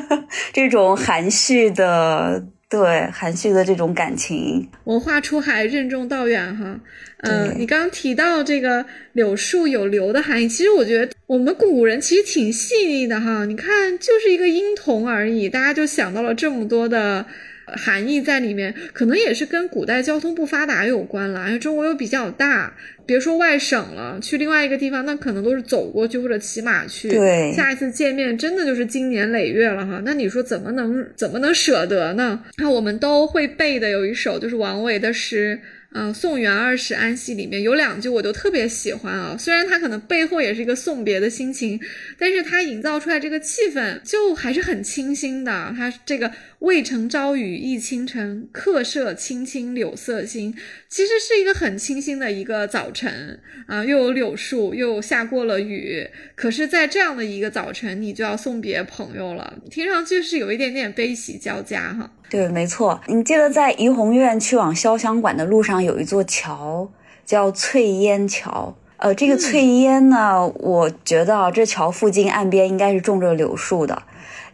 Speaker 2: 这种含蓄的。对含蓄的这种感情，
Speaker 1: 文化出海，任重道远哈。嗯，你刚刚提到这个柳树有流的含义，其实我觉得我们古人其实挺细腻的哈。你看，就是一个婴童而已，大家就想到了这么多的。含义在里面，可能也是跟古代交通不发达有关了。因为中国又比较大，别说外省了，去另外一个地方，那可能都是走过去或者骑马去。
Speaker 2: 对，
Speaker 1: 下一次见面真的就是经年累月了哈。那你说怎么能怎么能舍得呢？那我们都会背的有一首就是王维的诗。嗯，送元二使安西里面有两句我都特别喜欢啊，虽然它可能背后也是一个送别的心情，但是它营造出来这个气氛就还是很清新的。它这个渭城朝雨浥轻尘，客舍青青柳色新，其实是一个很清新的一个早晨啊，又有柳树，又下过了雨。可是，在这样的一个早晨，你就要送别朋友了，听上去是有一点点悲喜交加哈。
Speaker 2: 对，没错。你记得在怡红院去往潇湘馆的路上有一座桥，叫翠烟桥。呃，这个翠烟呢，我觉得啊，这桥附近岸边应该是种着柳树的。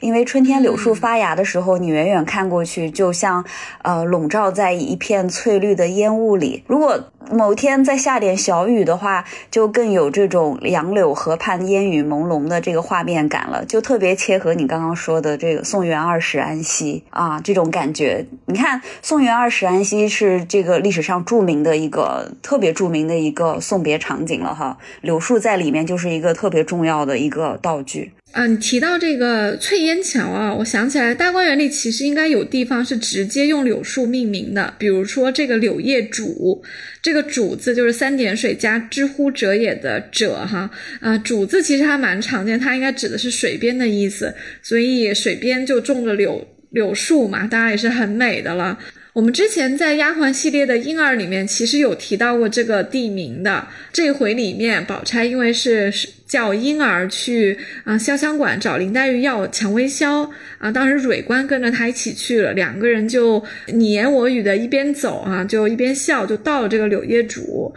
Speaker 2: 因为春天柳树发芽的时候，你远远看过去，就像呃笼罩在一片翠绿的烟雾里。如果某天再下点小雨的话，就更有这种杨柳河畔烟雨朦胧的这个画面感了，就特别切合你刚刚说的这个“宋元二使安西”啊这种感觉。你看，“宋元二使安西”是这个历史上著名的一个特别著名的一个送别场景了哈，柳树在里面就是一个特别重要的一个道具。
Speaker 1: 啊，你提到这个翠烟桥啊，我想起来大观园里其实应该有地方是直接用柳树命名的，比如说这个柳叶渚，这个渚字就是三点水加之乎者也的者哈，啊，渚字其实还蛮常见，它应该指的是水边的意思，所以水边就种着柳柳树嘛，当然也是很美的了。我们之前在丫鬟系列的婴儿里面，其实有提到过这个地名的。这回里面，宝钗因为是叫婴儿去啊潇湘馆找林黛玉要蔷薇销啊，当时蕊官跟着她一起去了，两个人就你言我语的一边走啊，就一边笑，就到了这个柳叶渚。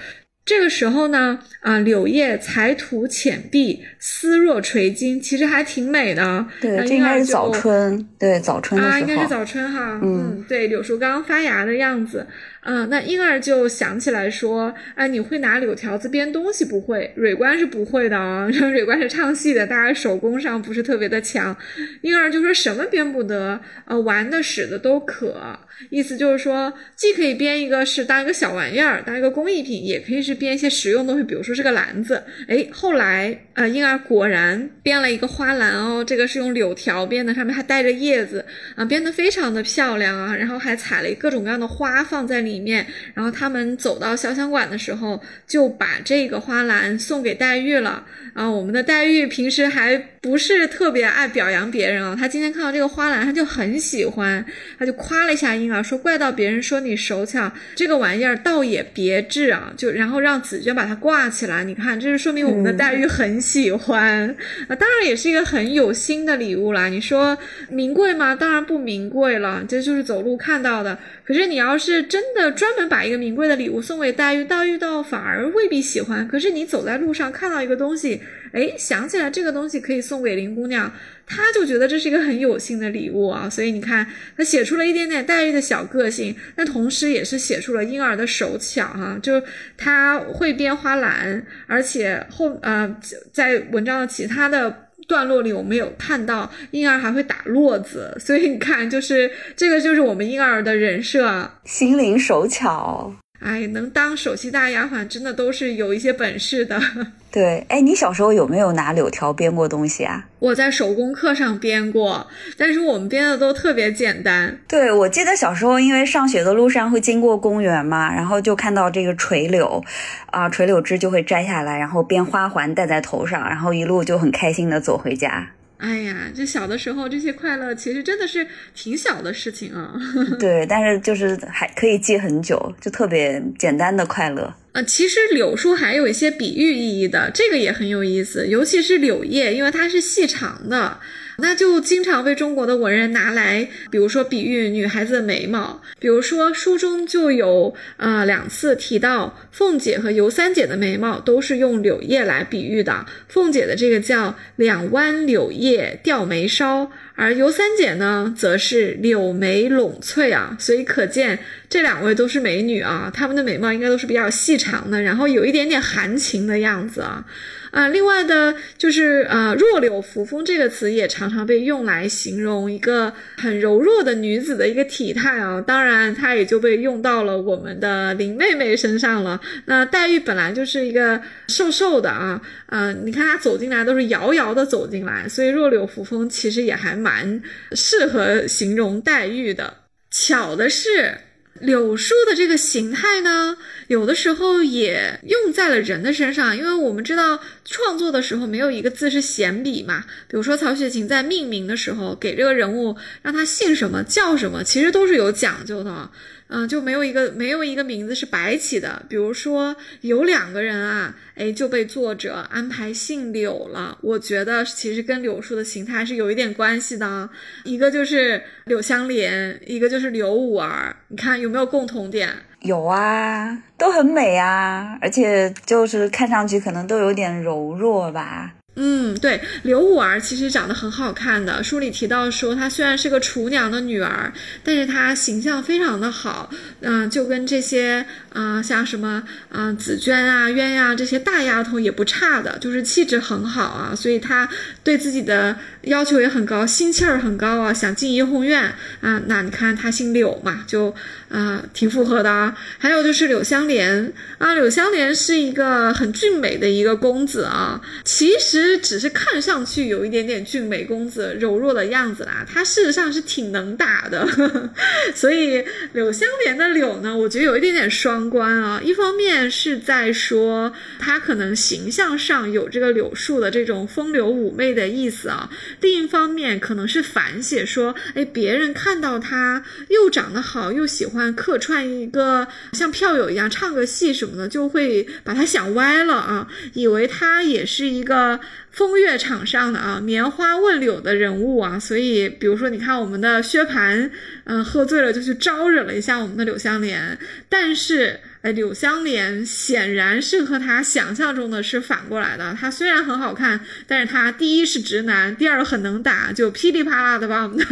Speaker 1: 这个时候呢，啊，柳叶才吐浅碧，丝若垂金，其实还挺美的。
Speaker 2: 对，这应该是早春，对，早春。
Speaker 1: 啊，应该是早春哈。嗯，对，柳树刚刚发芽的样子。嗯，那婴儿就想起来说：“哎，你会拿柳条子编东西不会？蕊官是不会的啊，蕊官是唱戏的，大家手工上不是特别的强。”婴儿就说什么编不得，呃，玩的、使的都可。意思就是说，既可以编一个是当一个小玩意儿，当一个工艺品，也可以是编一些实用东西，比如说是个篮子。哎，后来呃，婴儿果然编了一个花篮哦，这个是用柳条编的，上面还带着叶子啊，编得非常的漂亮啊，然后还采了各种各样的花放在。里面，然后他们走到潇湘馆的时候，就把这个花篮送给黛玉了。啊，我们的黛玉平时还不是特别爱表扬别人啊，他今天看到这个花篮，他就很喜欢，他就夸了一下婴儿，说怪到别人说你手巧，这个玩意儿倒也别致啊。就然后让紫鹃把它挂起来，你看，这是说明我们的黛玉很喜欢啊。当然也是一个很有心的礼物啦。你说名贵吗？当然不名贵了，这就是走路看到的。可是你要是真的专门把一个名贵的礼物送给黛玉，黛玉倒反而未必喜欢。可是你走在路上看到一个东西，哎，想起来这个东西可以送给林姑娘，她就觉得这是一个很有心的礼物啊。所以你看，她写出了一点点黛玉的小个性，那同时也是写出了婴儿的手巧哈，就她会编花篮，而且后呃，在文章的其他的。段落里我们有看到婴儿还会打络子，所以你看，就是这个就是我们婴儿的人设，
Speaker 2: 心灵手巧。
Speaker 1: 哎，能当首席大丫鬟，真的都是有一些本事的。
Speaker 2: 对，哎，你小时候有没有拿柳条编过东西啊？
Speaker 1: 我在手工课上编过，但是我们编的都特别简单。
Speaker 2: 对，我记得小时候因为上学的路上会经过公园嘛，然后就看到这个垂柳，啊，垂柳枝就会摘下来，然后编花环戴在头上，然后一路就很开心的走回家。
Speaker 1: 哎呀，就小的时候这些快乐其实真的是挺小的事情啊。
Speaker 2: 对，但是就是还可以记很久，就特别简单的快乐。
Speaker 1: 呃，其实柳树还有一些比喻意义的，这个也很有意思，尤其是柳叶，因为它是细长的。那就经常被中国的文人拿来，比如说比喻女孩子的眉毛，比如说书中就有啊两次提到凤姐和尤三姐的眉毛都是用柳叶来比喻的，凤姐的这个叫两弯柳叶吊眉梢，而尤三姐呢则是柳眉拢翠啊，所以可见这两位都是美女啊，她们的眉毛应该都是比较细长的，然后有一点点含情的样子啊。啊，另外的就是呃，弱柳扶风这个词也常常被用来形容一个很柔弱的女子的一个体态啊。当然，它也就被用到了我们的林妹妹身上了。那黛玉本来就是一个瘦瘦的啊，嗯，你看她走进来都是摇摇的走进来，所以弱柳扶风其实也还蛮蛮适合形容黛玉的。巧的是。柳树的这个形态呢，有的时候也用在了人的身上，因为我们知道创作的时候没有一个字是闲笔嘛。比如说曹雪芹在命名的时候，给这个人物让他姓什么叫什么，其实都是有讲究的。嗯，就没有一个没有一个名字是白起的。比如说有两个人啊，哎就被作者安排姓柳了。我觉得其实跟柳树的形态是有一点关系的。一个就是柳湘莲，一个就是柳五儿。你看有没有共同点？
Speaker 2: 有啊，都很美啊，而且就是看上去可能都有点柔弱吧。
Speaker 1: 嗯，对，刘五儿其实长得很好看的。书里提到说，她虽然是个厨娘的女儿，但是她形象非常的好，嗯、就跟这些啊、像什么啊、紫娟啊、鸳鸯啊这些大丫头也不差的，就是气质很好啊，所以她对自己的要求也很高，心气儿很高啊，想进怡红院啊。那你看她姓柳嘛，就啊、挺符合的啊。还有就是柳湘莲啊，柳湘莲是一个很俊美的一个公子啊，其实只是看上去有一点点俊美公子柔弱的样子啦，他事实上是挺能打的，所以柳湘莲的柳呢，我觉得有一点点双关啊，一方面是在说他可能形象上有这个柳树的这种风流妩媚的意思啊，另一方面可能是反写说，哎，别人看到他又长得好，又喜欢客串一个像票友一样唱个戏什么的，就会把他想歪了啊，以为他也是一个风月场上的啊棉花问柳的人物啊，所以比如说你看我们的薛蟠，嗯、喝醉了就去招惹了一下我们的柳湘莲，但是。哎，柳湘莲显然是和他想象中的是反过来的。他虽然很好看，但是他第一是直男，第二很能打，就噼里啪啦的把我们的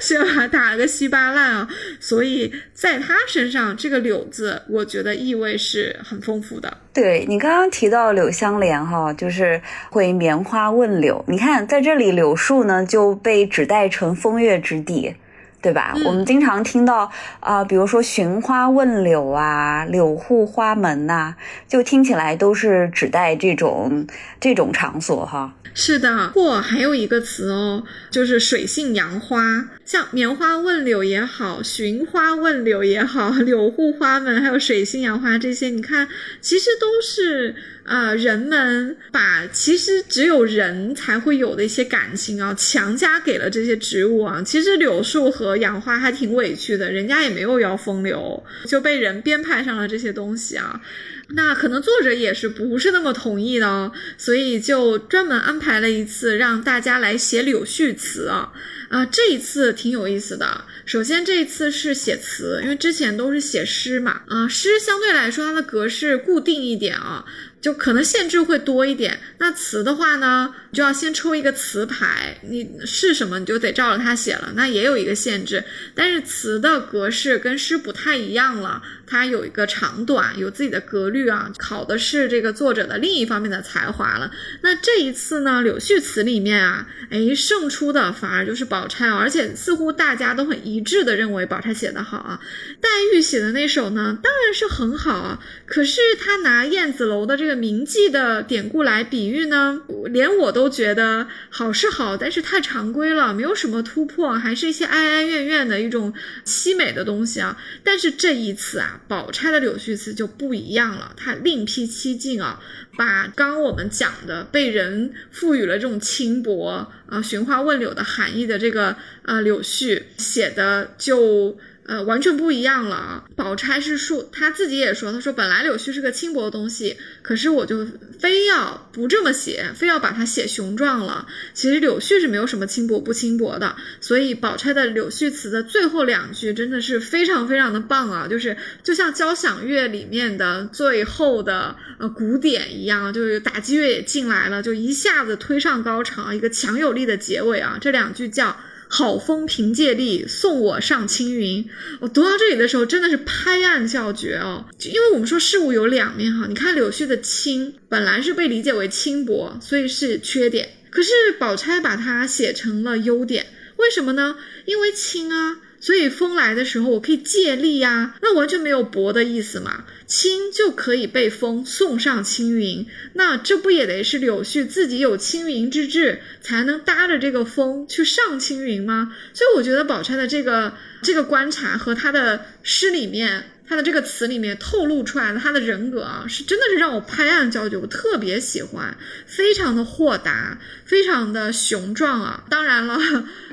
Speaker 1: 薛蟠打了个稀巴烂啊。所以在他身上，这个“柳”字，我觉得意味是很丰富的。
Speaker 2: 对你刚刚提到柳湘莲哈，就是会棉花问柳。你看在这里柳树呢就被指代成风月之地，对吧？
Speaker 1: 嗯
Speaker 2: 我们经常听到啊、比如说寻花问柳啊，柳护花门呐、就听起来都是指代这种这种场所哈。
Speaker 1: 是的，或还有一个词哦，就是水性杨花，像棉花问柳也好，寻花问柳也好，柳护花门还有水性杨花这些，你看，其实都是呃人们把其实只有人才会有的一些感情啊，强加给了这些植物啊。其实柳树和杨花还挺委屈的，人家也没有要风流，就被人编排上了这些东西啊。那可能作者也是不是那么同意的哦，所以就专门安排了一次让大家来写柳絮词啊。啊，这一次挺有意思的。首先，这一次是写词，因为之前都是写诗嘛。啊，诗相对来说它的格式固定一点啊，就可能限制会多一点。那词的话呢，就要先抽一个词牌，你是什么你就得照着它写了，那也有一个限制。但是词的格式跟诗不太一样了，它有一个长短，有自己的格律啊，考的是这个作者的另一方面的才华了。那这一次呢，柳絮词里面啊，哎，胜出的反而就是宝宝钗啊，而且似乎大家都很一致的认为宝钗写的好啊。黛玉写的那首呢，当然是很好啊，可是她拿燕子楼的这个铭记的典故来比喻呢，连我都觉得好是好，但是太常规了，没有什么突破，还是一些哀哀怨怨的一种凄美的东西啊。但是这一次啊，宝钗的柳絮词就不一样了，她另辟蹊径啊，把刚我们讲的被人赋予了这种轻薄啊、寻花问柳的含义的这个啊柳絮写的就。呃，完全不一样了啊！宝钗是说，她自己也说，她说本来柳絮是个轻薄的东西，可是我就非要不这么写，非要把它写雄壮了。其实柳絮是没有什么轻薄不轻薄的，所以宝钗的柳絮词的最后两句真的是非常非常的棒啊！就是就像交响乐里面的最后的呃鼓点一样，就是打击乐也进来了，就一下子推上高潮，一个强有力的结尾啊！这两句叫。好风凭借力，送我上青云。我读到这里的时候，真的是拍案叫绝哦！就因为我们说事物有两面哈，你看柳絮的轻，本来是被理解为轻薄，所以是缺点。可是宝钗把它写成了优点，为什么呢？因为轻啊，所以风来的时候我可以借力呀、那完全没有薄的意思嘛。轻就可以被风送上青云，那这不也得是柳絮自己有青云之志，才能搭着这个风去上青云吗？所以我觉得宝钗的这个这个观察和她的诗里面。她的这个词里面透露出来的她的人格啊，是真的是让我拍案叫绝，我特别喜欢，非常的豁达，非常的雄壮啊。当然了，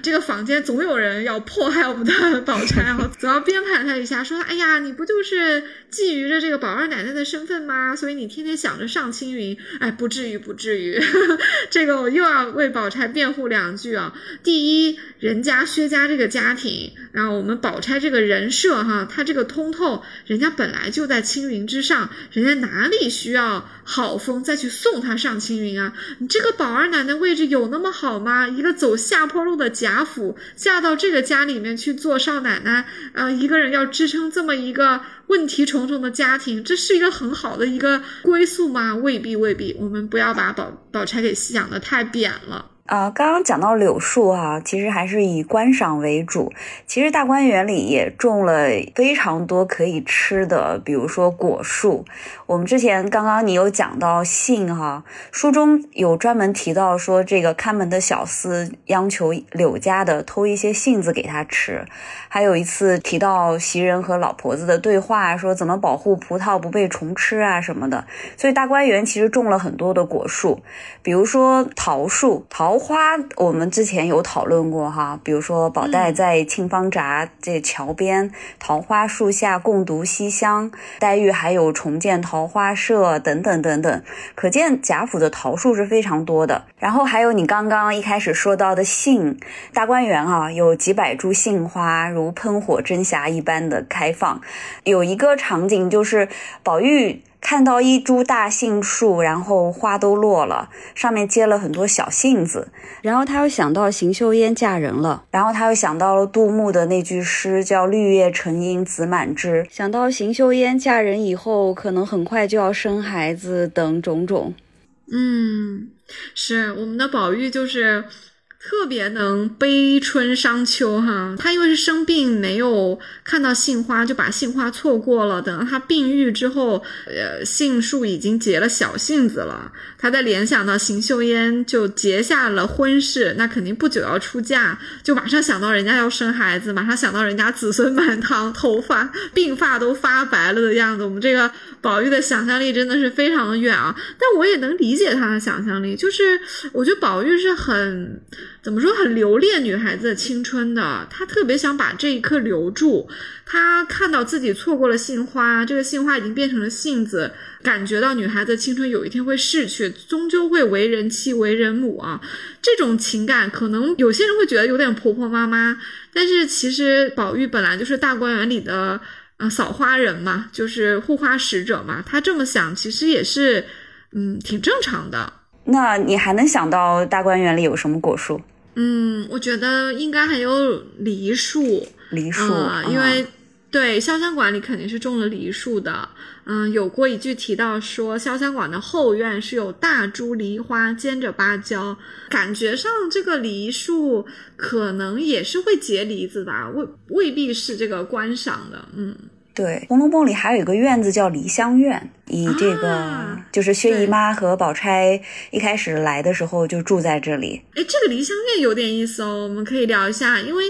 Speaker 1: 这个房间总有人要迫害我们的宝钗啊，总要编排她一下，说：“哎呀，你不就是觊觎着这个宝二奶奶的身份吗？所以你天天想着上青云。”哎，不至于，不至于。这个我又要为宝钗辩护两句啊。第一，人家薛家这个家庭，然后我们宝钗这个人设哈，她这个通透。人家本来就在青云之上，人家哪里需要好风再去送她上青云啊？你这个宝二奶奶位置有那么好吗？一个走下坡路的贾府，嫁到这个家里面去做少奶奶，啊，一个人要支撑这么一个问题重重的家庭，这是一个很好的一个归宿吗？未必，未必。我们不要把宝宝钗给想的太扁了。
Speaker 2: 啊，刚刚讲到柳树哈，其实还是以观赏为主。其实大观园里也种了非常多可以吃的，比如说果树。我们之前刚刚你有讲到杏哈，书中有专门提到说，这个看门的小厮央求柳家的偷一些杏子给他吃。还有一次提到袭人和老婆子的对话，说怎么保护葡萄不被虫吃啊什么的。所以大观园其实种了很多的果树，比如说桃树、桃。桃花，我们之前有讨论过哈，比如说宝黛在沁芳闸这桥边桃花树下共读西厢，黛玉还有重建桃花社等等等等，可见贾府的桃树是非常多的。然后还有你刚刚一开始说到的杏，大观园啊有几百株杏花如喷火真霞一般的开放，有一个场景就是宝玉。看到一株大杏树，然后花都落了，上面结了很多小杏子，然后他又想到邢岫烟嫁人了，然后他又想到了杜牧的那句诗，叫“绿叶成荫子满枝”，想到邢岫烟嫁人以后，可能很快就要生孩子等种种。
Speaker 1: 嗯，是我们的宝玉就是。特别能悲春伤秋哈，他因为是生病没有看到杏花，就把杏花错过了。等到他病愈之后，呃，杏树已经结了小杏子了。他在联想到邢岫烟就结下了婚事，那肯定不久要出嫁，就马上想到人家要生孩子，马上想到人家子孙满堂，头发鬓发都发白了的样子。我们这个宝玉的想象力真的是非常的远啊，但我也能理解他的想象力，就是我觉得宝玉是很。怎么说很留恋女孩子的青春的，他特别想把这一刻留住。他看到自己错过了杏花，这个杏花已经变成了杏子，感觉到女孩子青春有一天会逝去，终究会为人妻、为人母啊。这种情感可能有些人会觉得有点婆婆妈妈，但是其实宝玉本来就是大观园里的呃扫花人嘛，就是护花使者嘛。他这么想，其实也是嗯挺正常的。
Speaker 2: 那你还能想到大观园里有什么果树？
Speaker 1: 嗯，我觉得应该还有梨树，
Speaker 2: 梨树
Speaker 1: 啊，因为对潇湘馆里肯定是种了梨树的。嗯，有过一句提到说，潇湘馆的后院是有大株梨花兼着芭蕉，感觉上这个梨树可能也是会结梨子吧，未未必是这个观赏的。嗯。
Speaker 2: 对，《红楼梦》里还有一个院子叫梨香院，以这个就是薛姨妈和宝钗一开始来的时候就住在这里。
Speaker 1: 哎，这个梨香院有点意思哦，我们可以聊一下，因为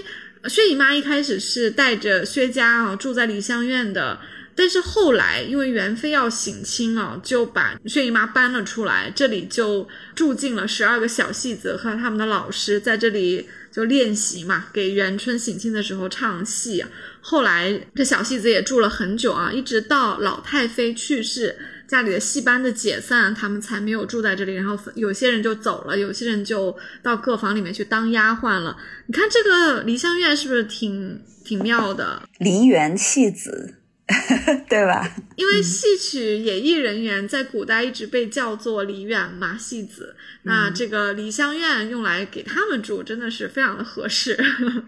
Speaker 1: 薛姨妈一开始是带着薛家啊住在梨香院的，但是后来因为元妃要省亲啊，就把薛姨妈搬了出来，这里就住进了十二个小戏子和他们的老师，在这里就练习嘛，给元春省亲的时候唱戏。后来这小戏子也住了很久啊，一直到老太妃去世，家里的戏班的解散，他们才没有住在这里。然后有些人就走了，有些人就到各房里面去当丫鬟了。你看这个梨香院是不是挺挺妙的？
Speaker 2: 梨园戏子。对吧？
Speaker 1: 因为戏曲演艺人员在古代一直被叫做梨园马，戏子。那这个梨香院用来给他们住，真的是非常的合适。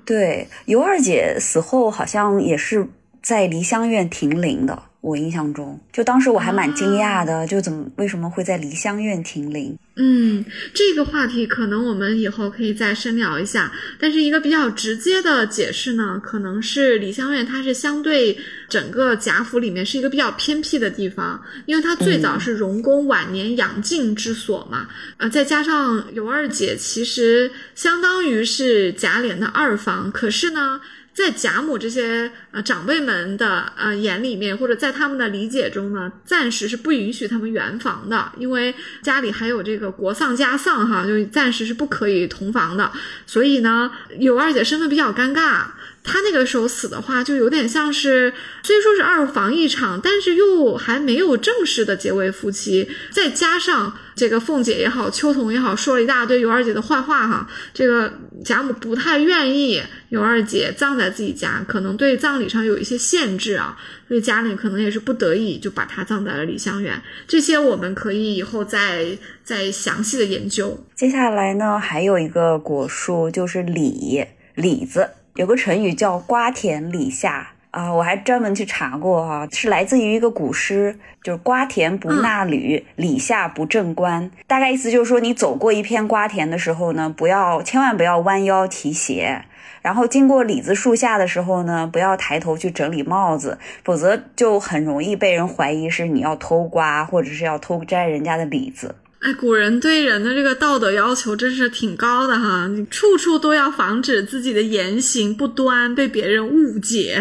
Speaker 2: 对，尤二姐死后好像也是在梨香院停灵的。我印象中，就当时我还蛮惊讶的，就怎么为什么会在梨香院停灵？
Speaker 1: 嗯，这个话题可能我们以后可以再深聊一下。但是一个比较直接的解释呢，可能是梨香院它是相对整个贾府里面是一个比较偏僻的地方，因为它最早是荣公晚年养静之所嘛。呃，再加上尤二姐其实相当于是贾琏的二房，可是呢。在贾母这些呃长辈们的呃眼里面，或者在他们的理解中呢，暂时是不允许他们圆房的，因为家里还有这个国丧家丧哈，就暂时是不可以同房的。所以呢，有二姐身份比较尴尬。他那个时候死的话，就有点像是虽说是二房一场，但是又还没有正式的结为夫妻，再加上。这个凤姐也好，秋桐也好，说了一大堆尤二姐的坏话哈。这个贾母不太愿意尤二姐葬在自己家，可能对葬礼上有一些限制啊，所以家里可能也是不得已就把她葬在了梨香园。这些我们可以以后再再详细的研究。
Speaker 2: 接下来呢，还有一个果树就是李李子，有个成语叫瓜田李下。啊，我还专门去查过哈，是来自于一个古诗，就是“瓜田不纳履，李下不正冠”。大概意思就是说，你走过一片瓜田的时候呢，不要千万不要弯腰提鞋；然后经过李子树下的时候呢，不要抬头去整理帽子，否则就很容易被人怀疑是你要偷瓜，或者是要偷摘人家的李子。
Speaker 1: 哎，古人对人的这个道德要求真是挺高的哈，你处处都要防止自己的言行不端被别人误解。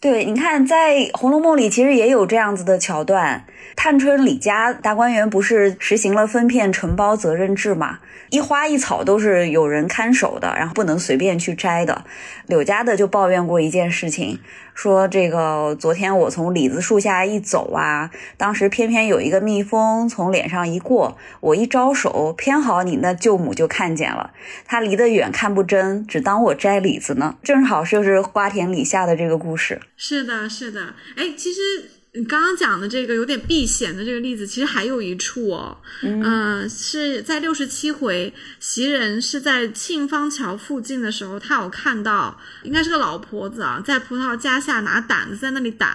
Speaker 2: 对，你看，在《红楼梦》里其实也有这样子的桥段。探春李家大观园不是实行了分片承包责任制嘛？一花一草都是有人看守的，然后不能随便去摘的。柳家的就抱怨过一件事情，说这个昨天我从李子树下一走啊，当时偏偏有一个蜜蜂从脸上一过，我一招手，偏好你那舅母就看见了，他离得远看不真，只当我摘李子呢。正好就是瓜田李下的这个故事。
Speaker 1: 是的，是的，哎，其实。你刚刚讲的这个有点避嫌的这个例子，其实还有一处哦，嗯，是在六十七回，袭人是在沁芳桥附近的时候，他有看到，应该是个老婆子啊，在葡萄架下拿掸子在那里掸，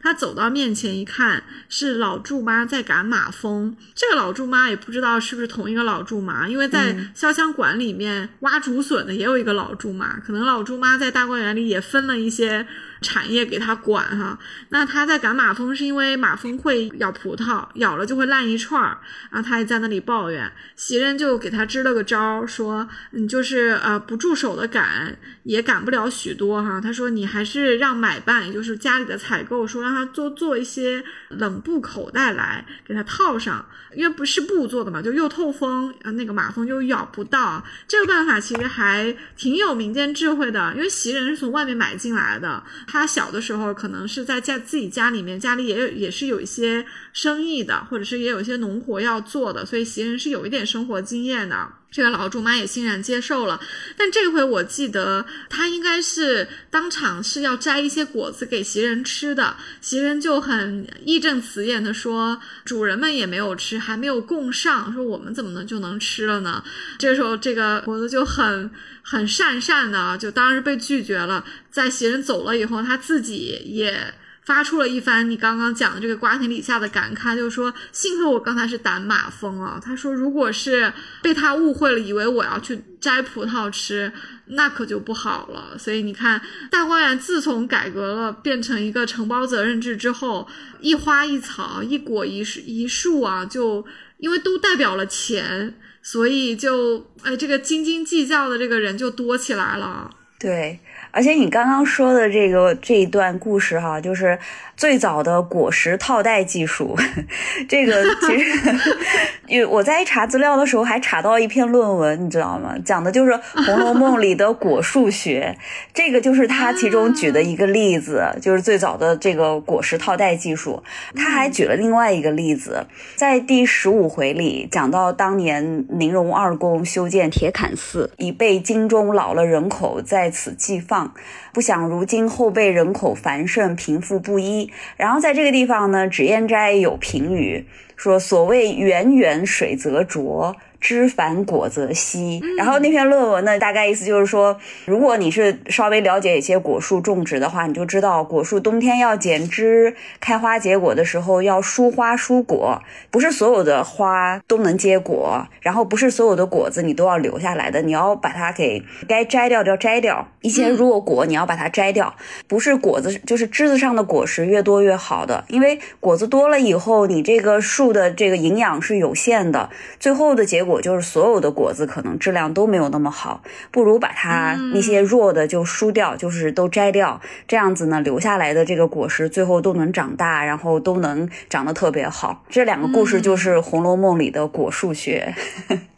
Speaker 1: 他走到面前一看，是老祝妈在赶马蜂。这个老祝妈也不知道是不是同一个老祝妈，因为在潇湘馆里面挖竹笋的也有一个老祝妈，可能老祝妈在大观园里也分了一些。产业给他管哈，那他在赶马蜂是因为马蜂会咬葡萄，咬了就会烂一串儿，然后他也在那里抱怨，袭人就给他支了个招儿，说你就是呃不住手的赶，也赶不了许多哈。他说你还是让买办，也就是家里的采购，说让他做做一些冷布口袋来给他套上，因为不是布做的嘛，就又透风，那个马蜂又咬不到。这个办法其实还挺有民间智慧的，因为袭人是从外面买进来的。他小的时候可能是在家自己家里面，家里也有也是有一些生意的，或者是也有一些农活要做的，所以袭人是有一点生活经验的。这个老祝妈也欣然接受了。但这回我记得他应该是当场是要摘一些果子给袭人吃的，袭人就很义正辞严的说：“主人们也没有吃，还没有供上，说我们怎么能就能吃了呢？”这时候，这个婆子就很。很讪讪的，就当时被拒绝了。在袭人走了以后，他自己也发出了一番你刚刚讲的这个瓜田李下的感慨，就是说幸亏我刚才是胆马蜂啊。他说，如果是被他误会了，以为我要去摘葡萄吃，那可就不好了。所以你看，大观园自从改革了，变成一个承包责任制之后，一花一草、一果一树一树啊，就因为都代表了钱。所以就，哎，这个斤斤计较的这个人就多起来了。
Speaker 2: 对，而且你刚刚说的这个这一段故事哈，就是最早的果实套袋技术。这个其实，因为我在查资料的时候还查到一篇论文，你知道吗？讲的就是《红楼梦》里的果树学。这个就是他其中举的一个例子，就是最早的这个果实套袋技术。他还举了另外一个例子，在第十五回里讲到当年宁荣二公修建铁槛寺，已被京中老了人口在。此寄放，不想如今后辈人口繁盛，贫富不一。然后在这个地方呢，脂砚斋有评语说：“所谓源远水则浊。”枝繁果则稀，然后那篇论文呢，大概意思就是说，如果你是稍微了解一些果树种植的话，你就知道果树冬天要剪枝，开花结果的时候要疏花疏果，不是所有的花都能结果，然后不是所有的果子你都要留下来的，你要把它给该摘掉就摘掉，一些弱果你要把它摘掉，不是果子就是枝子上的果实越多越好的，因为果子多了以后，你这个树的这个营养是有限的，最后的结果。果就是所有的果子可能质量都没有那么好，不如把它那些弱的就输掉，就是都摘掉，这样子呢，留下来的这个果实最后都能长大，然后都能长得特别好。这两个故事就是《红楼梦》里的果树学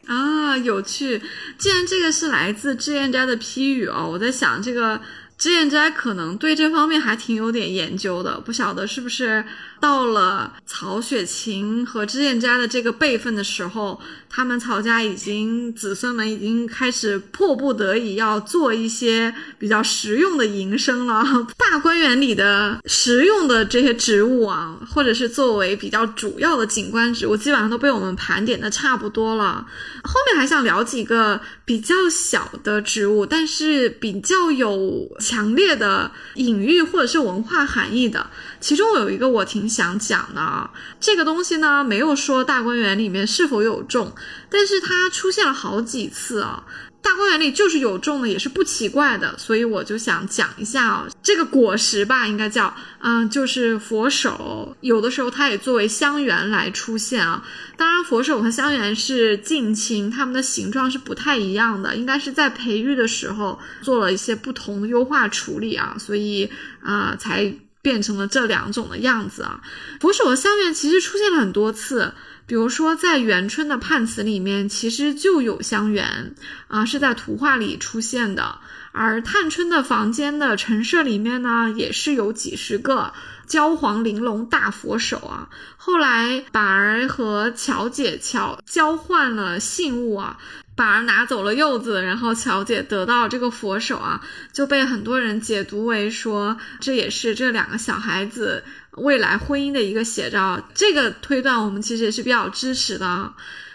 Speaker 1: 啊，有趣。既然这个是来自脂砚斋的批语哦，我在想这个。脂砚斋可能对这方面还挺有点研究的，不晓得是不是到了曹雪芹和脂砚斋的这个辈分的时候，他们曹家已经子孙们已经开始迫不得已要做一些比较实用的营生了。大观园里的实用的这些植物啊，或者是作为比较主要的景观植物，基本上都被我们盘点的差不多了。后面还想聊几个比较小的植物，但是比较有。强烈的隐喻或者是文化含义的，其中有一个我挺想讲的啊，这个东西呢没有说大观园里面是否有种，但是它出现了好几次啊，大观园里就是有种的，也是不奇怪的，所以我就想讲一下啊，这个果实吧，应该叫嗯，就是佛手，有的时候它也作为香橼来出现啊。当然，佛手和香橼是近亲，它们的形状是不太一样的，应该是在培育的时候做了一些不同的优化处理啊，所以啊才变成了这两种的样子啊。佛手和香橼其实出现了很多次，比如说在元春的判词里面，其实就有香橼啊，是在图画里出现的，而探春的房间的陈设里面呢，也是有几十个。焦黄玲珑大佛手啊，后来板儿和巧姐巧交换了信物啊，反而拿走了柚子，然后乔姐得到这个佛手啊，就被很多人解读为说这也是这两个小孩子未来婚姻的一个写照。这个推断我们其实也是比较支持的。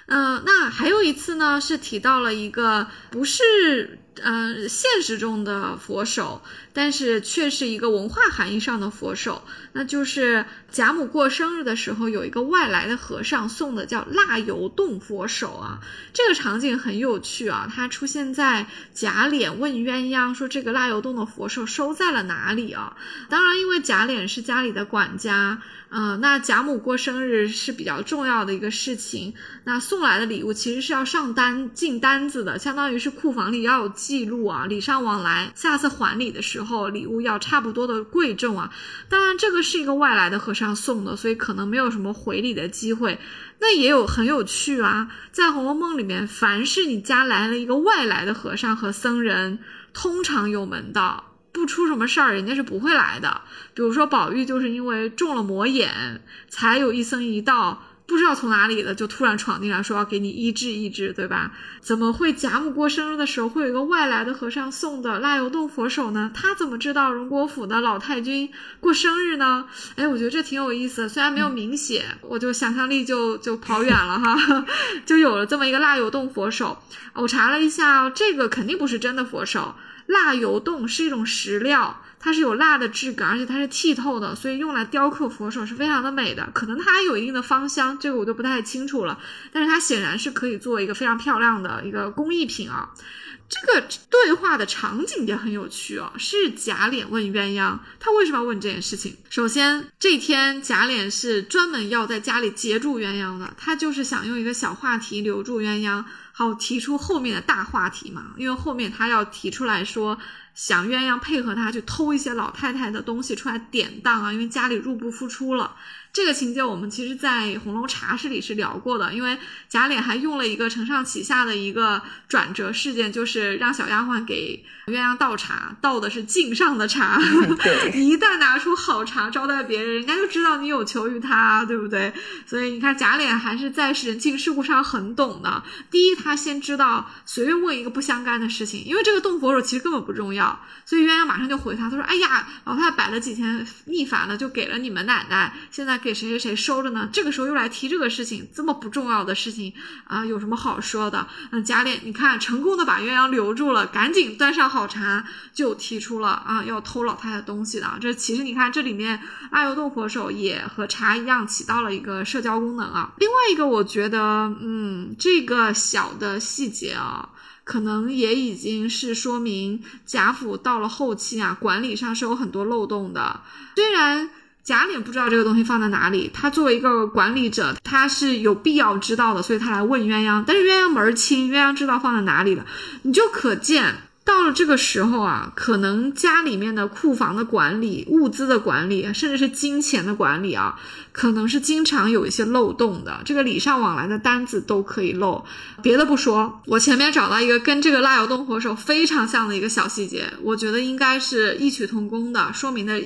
Speaker 1: 嗯，那还有一次呢，是提到了一个不是。嗯，现实中的佛手，但是却是一个文化含义上的佛手，那就是贾母过生日的时候，有一个外来的和尚送的叫蜡油洞佛手啊。这个场景很有趣啊，它出现在贾琏问鸳鸯说这个蜡油洞的佛手收在了哪里啊？当然，因为贾琏是家里的管家。嗯，那贾母过生日是比较重要的一个事情，那送来的礼物其实是要上单进单子的，相当于是库房里要有记录啊，礼尚往来，下次还礼的时候礼物要差不多的贵重啊。当然，这个是一个外来的和尚送的，所以可能没有什么回礼的机会。那也有很有趣啊，在《红楼梦》里面，凡是你家来了一个外来的和尚和僧人，通常有门道。不出什么事儿，人家是不会来的。比如说宝玉，就是因为中了魔眼，才有一僧一道不知道从哪里的就突然闯进来，说要给你医治医治，对吧？怎么会贾母过生日的时候会有一个外来的和尚送的蜡油洞佛手呢？他怎么知道荣国府的老太君过生日呢？哎，我觉得这挺有意思的，虽然没有明写，我就想象力就就跑远了哈，就有了这么一个蜡油洞佛手。我查了一下，这个肯定不是真的佛手。蜡油洞是一种石料，它是有蜡的质感，而且它是剔透的，所以用来雕刻佛手是非常的美的。可能它还有一定的芳香，这个我就不太清楚了。但是它显然是可以做一个非常漂亮的一个工艺品啊。这个对话的场景也很有趣哦，是贾琏问鸳鸯，他为什么要问这件事情？首先，这天贾琏是专门要在家里截住鸳鸯的，他就是想用一个小话题留住鸳鸯。好提出后面的大话题嘛？因为后面他要提出来说，想鸳鸯配合他去偷一些老太太的东西出来典当啊，因为家里入不敷出了。这个情节我们其实，在《红楼茶室》里是聊过的，因为贾琏还用了一个承上启下的一个转折事件，就是让小丫鬟给鸳鸯倒茶，倒的是敬上的茶。你 一旦拿出好茶招待别人，人家就知道你有求于他，对不对？所以你看，贾琏还是在人情世故上很懂的。第一，他先知道随便问一个不相干的事情，因为这个动佛手其实根本不重要，所以鸳鸯马上就回他，他说：“哎呀，老太太摆了几天逆反了，就给了你们奶奶，现在。”给谁谁谁收着呢？这个时候又来提这个事情，这么不重要的事情啊，有什么好说的？嗯，贾琏，你看成功的把鸳鸯留住了，赶紧端上好茶，就提出了啊要偷老太太东西的。这其实你看这里面阿油洞佛手也和茶一样起到了一个社交功能啊。另外一个，我觉得嗯，这个小的细节啊，可能也已经是说明贾府到了后期啊，管理上是有很多漏洞的，虽然。贾琏不知道这个东西放在哪里，他作为一个管理者，他是有必要知道的，所以他来问鸳鸯。但是鸳鸯门儿清，鸳鸯知道放在哪里了，你就可见到了这个时候啊，可能家里面的库房的管理、物资的管理，甚至是金钱的管理啊，可能是经常有一些漏洞的。这个礼尚往来的单子都可以漏。别的不说，我前面找到一个跟这个蜡油洞火手非常像的一个小细节，我觉得应该是异曲同工的，说明的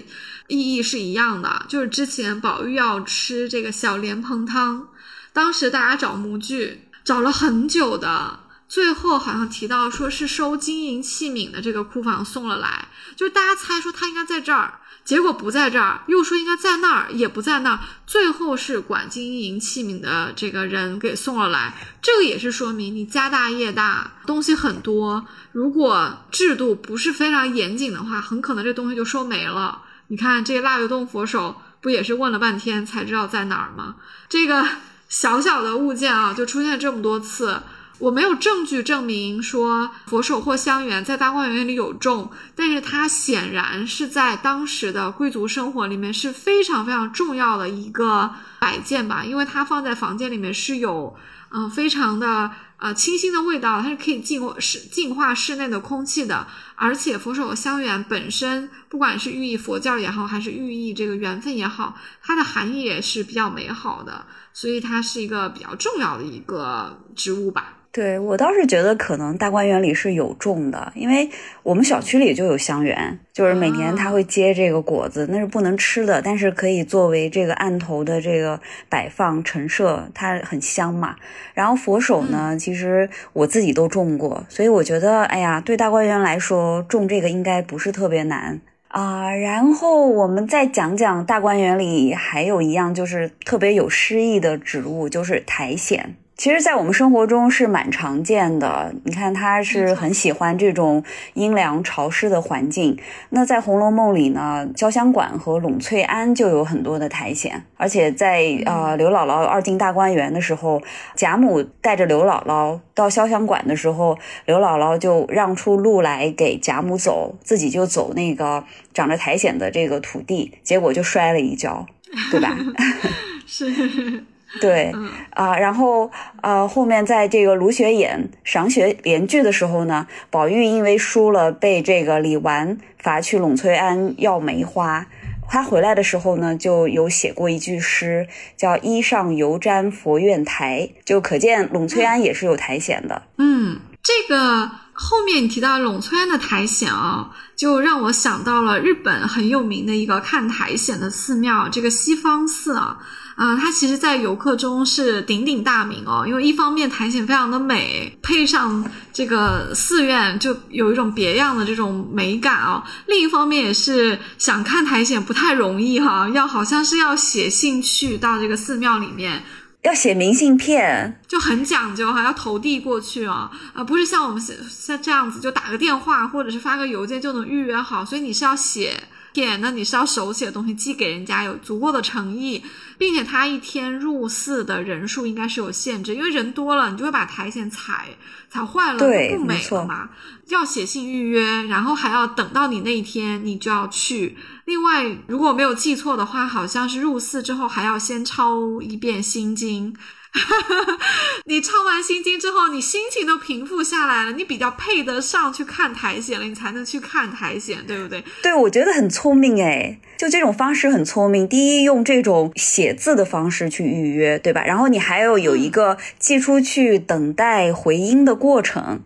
Speaker 1: 意义是一样的。就是之前宝玉要吃这个小莲蓬汤，当时大家找模具找了很久的。最后好像提到说是收金银器皿的这个库房送了来，就是大家猜说他应该在这儿，结果不在这儿，又说应该在那儿，也不在那儿，最后是管金银器皿的这个人给送了来。这个也是说明你家大业大，东西很多，如果制度不是非常严谨的话，很可能这东西就收没了。你看这个腊月洞佛手不也是问了半天才知道在哪儿吗？这个小小的物件啊，就出现这么多次。我没有证据证明说佛手或香园在大观园里有种，但是它显然是在当时的贵族生活里面是非常非常重要的一个摆件吧，因为它放在房间里面是有，嗯，非常的呃清新的味道，它是可以净化室净化室内的空气的，而且佛手香园本身不管是寓意佛教也好，还是寓意这个缘分也好，它的含义也是比较美好的，所以它是一个比较重要的一个植物吧。
Speaker 2: 对我倒是觉得可能大观园里是有种的，因为我们小区里就有香园，就是每年它会结这个果子，那是不能吃的，但是可以作为这个案头的这个摆放陈设，它很香嘛。然后佛手呢，其实我自己都种过，所以我觉得，哎呀，对大观园来说种这个应该不是特别难啊。然后我们再讲讲大观园里还有一样就是特别有诗意的植物，就是苔藓。其实，在我们生活中是蛮常见的。你看，他是很喜欢这种阴凉潮湿的环境。那在《红楼梦》里呢，潇湘馆和栊翠庵就有很多的苔藓。而且在呃刘姥姥二进大观园的时候，贾母带着刘姥姥到潇湘馆的时候，刘姥姥就让出路来给贾母走，自己就走那个长着苔藓的这个土地，结果就摔了一跤，对吧？
Speaker 1: 是。
Speaker 2: 对，啊，然后呃，后面在这个卢雪演赏雪联句的时候呢，宝玉因为输了，被这个李纨罚去栊翠庵要梅花。他回来的时候呢，就有写过一句诗，叫“衣上犹沾佛院苔”，就可见栊翠庵也是有苔藓的。
Speaker 1: 嗯，这个后面你提到栊翠庵的苔藓啊，就让我想到了日本很有名的一个看苔藓的寺庙，这个西方寺啊。啊，它其实，在游客中是鼎鼎大名哦，因为一方面苔藓非常的美，配上这个寺院，就有一种别样的这种美感啊。另一方面，也是想看苔藓不太容易哈，要好像是要写信去到这个寺庙里面，
Speaker 2: 要写明信片，
Speaker 1: 就很讲究哈，要投递过去啊，啊，不是像我们现像这样子就打个电话或者是发个邮件就能预约好，所以你是要写。片，那你是要手写的东西寄给人家，有足够的诚意，并且他一天入寺的人数应该是有限制，因为人多了，你就会把苔藓踩踩坏了，不美了嘛。要写信预约，然后还要等到你那一天，你就要去。另外，如果没有记错的话，好像是入寺之后还要先抄一遍心经。你抄完心经之后，你心情都平复下来了，你比较配得上去看苔藓了，你才能去看苔藓，对不对？
Speaker 2: 对，我觉得很聪明哎，就这种方式很聪明。第一，用这种写字的方式去预约，对吧？然后你还要有一个寄出去等待回音的过程，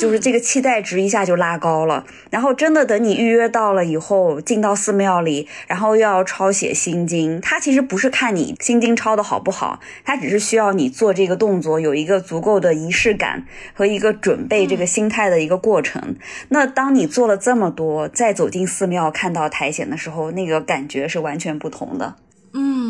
Speaker 2: 就是这个期待值一下就拉高了。然后真的等你预约到了以后，进到寺庙里，然后又要抄写心经，它其实不是看你心经抄的好不好，它只是需。要你做这个动作，有一个足够的仪式感和一个准备这个心态的一个过程。那当你做了这么多，再走进寺庙看到苔藓的时候，那个感觉是完全不同的。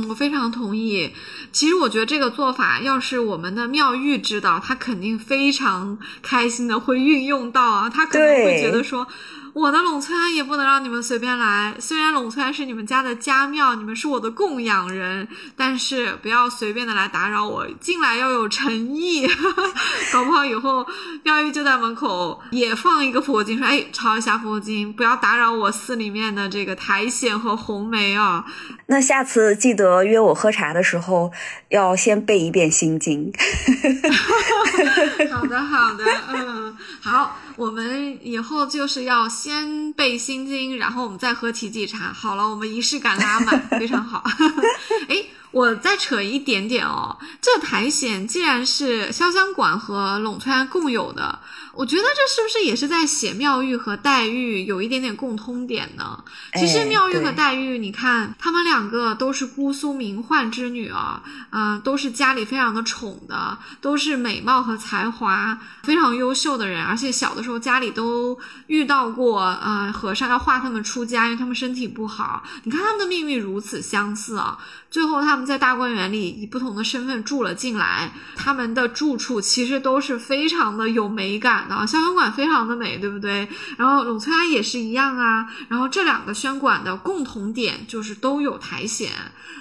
Speaker 1: 嗯，我非常同意。其实我觉得这个做法，要是我们的妙玉知道，他肯定非常开心的会运用到啊，他可能会觉得说。我的陇川也不能让你们随便来。虽然陇川是你们家的家庙，你们是我的供养人，但是不要随便的来打扰我。进来要有诚意，搞不好以后妙玉就在门口也放一个佛经，说：“哎，抄一下佛经，不要打扰我寺里面的这个苔藓和红梅啊。”
Speaker 2: 那下次记得约我喝茶的时候，要先背一遍心经。
Speaker 1: 好的，好的，嗯。好，我们以后就是要先背心经，然后我们再喝奇迹茶。好了，我们仪式感拉满，非常好。哎，我再扯一点点哦，这苔藓既然是潇湘馆和陇川共有的。我觉得这是不是也是在写妙玉和黛玉有一点点共通点呢？其实妙玉和黛玉，你看他们两个都是姑苏名宦之女啊，啊，都是家里非常的宠的，都是美貌和才华非常优秀的人，而且小的时候家里都遇到过啊和尚要画他们出家，因为他们身体不好。你看他们的命运如此相似啊，最后他们在大观园里以不同的身份住了进来，他们的住处其实都是非常的有美感。的，潇湘馆非常的美，对不对？然后陇翠庵也是一样啊。然后这两个轩馆的共同点就是都有苔藓，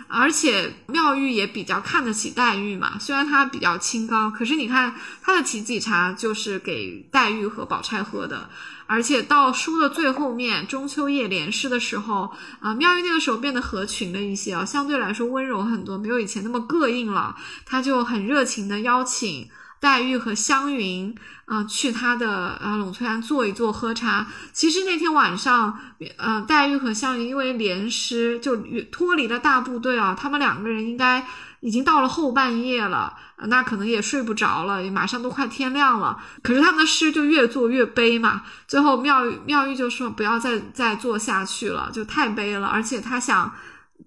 Speaker 1: 而且妙玉也比较看得起黛玉嘛。虽然她比较清高，可是你看她的奇迹茶就是给黛玉和宝钗喝的。而且到书的最后面，中秋夜联诗的时候，啊，妙玉那个时候变得合群了一些啊，相对来说温柔很多，没有以前那么膈应了。她就很热情的邀请。黛玉和湘云啊，去他的呃陇翠庵坐一坐，喝茶。其实那天晚上，呃，黛玉和湘云因为联诗就脱离了大部队啊，他们两个人应该已经到了后半夜了，那可能也睡不着了，也马上都快天亮了。可是他们的诗就越做越悲嘛，最后妙玉妙玉就说不要再再做下去了，就太悲了，而且他想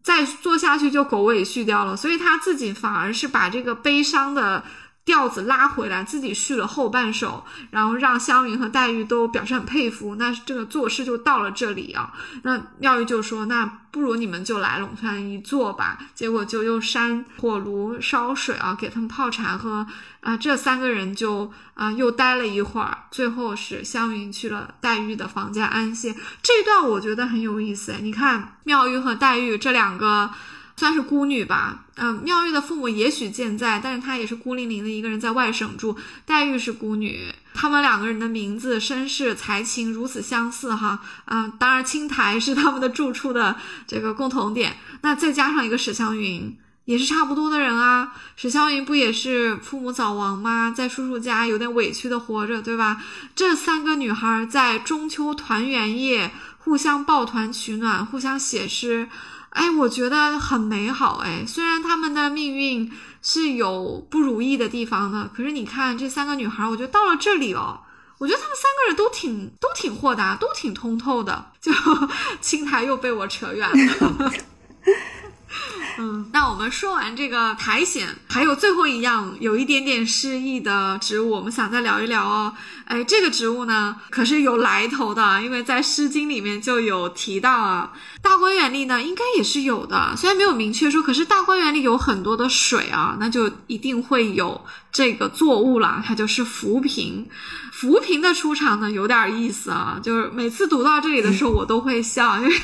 Speaker 1: 再做下去就狗尾续貂了，所以他自己反而是把这个悲伤的。调子拉回来，自己续了后半首，然后让湘云和黛玉都表示很佩服。那这个作诗就到了这里啊。那妙玉就说：“那不如你们就来陇川一坐吧。”结果就又扇火炉烧水啊，给他们泡茶喝啊。这三个人就啊又待了一会儿，最后是湘云去了黛玉的房间安歇。这段我觉得很有意思。你看妙玉和黛玉这两个。算是孤女吧，嗯，妙玉的父母也许健在，但是她也是孤零零的一个人在外省住。黛玉是孤女，他们两个人的名字、身世、才情如此相似，哈，嗯，当然青苔是他们的住处的这个共同点。那再加上一个史湘云，也是差不多的人啊。史湘云不也是父母早亡吗？在叔叔家有点委屈的活着，对吧？这三个女孩在中秋团圆夜互相抱团取暖，互相写诗。哎，我觉得很美好哎。虽然他们的命运是有不如意的地方的，可是你看这三个女孩，我觉得到了这里哦，我觉得她们三个人都挺都挺豁达，都挺通透的。就 青苔又被我扯远了。嗯，那我们说完这个苔藓，还有最后一样有一点点诗意的植物，我们想再聊一聊哦。哎，这个植物呢，可是有来头的，因为在《诗经》里面就有提到啊。大观园里呢，应该也是有的，虽然没有明确说，可是大观园里有很多的水啊，那就一定会有这个作物了，它就是浮萍。浮萍的出场呢，有点意思啊，就是每次读到这里的时候，我都会笑，因为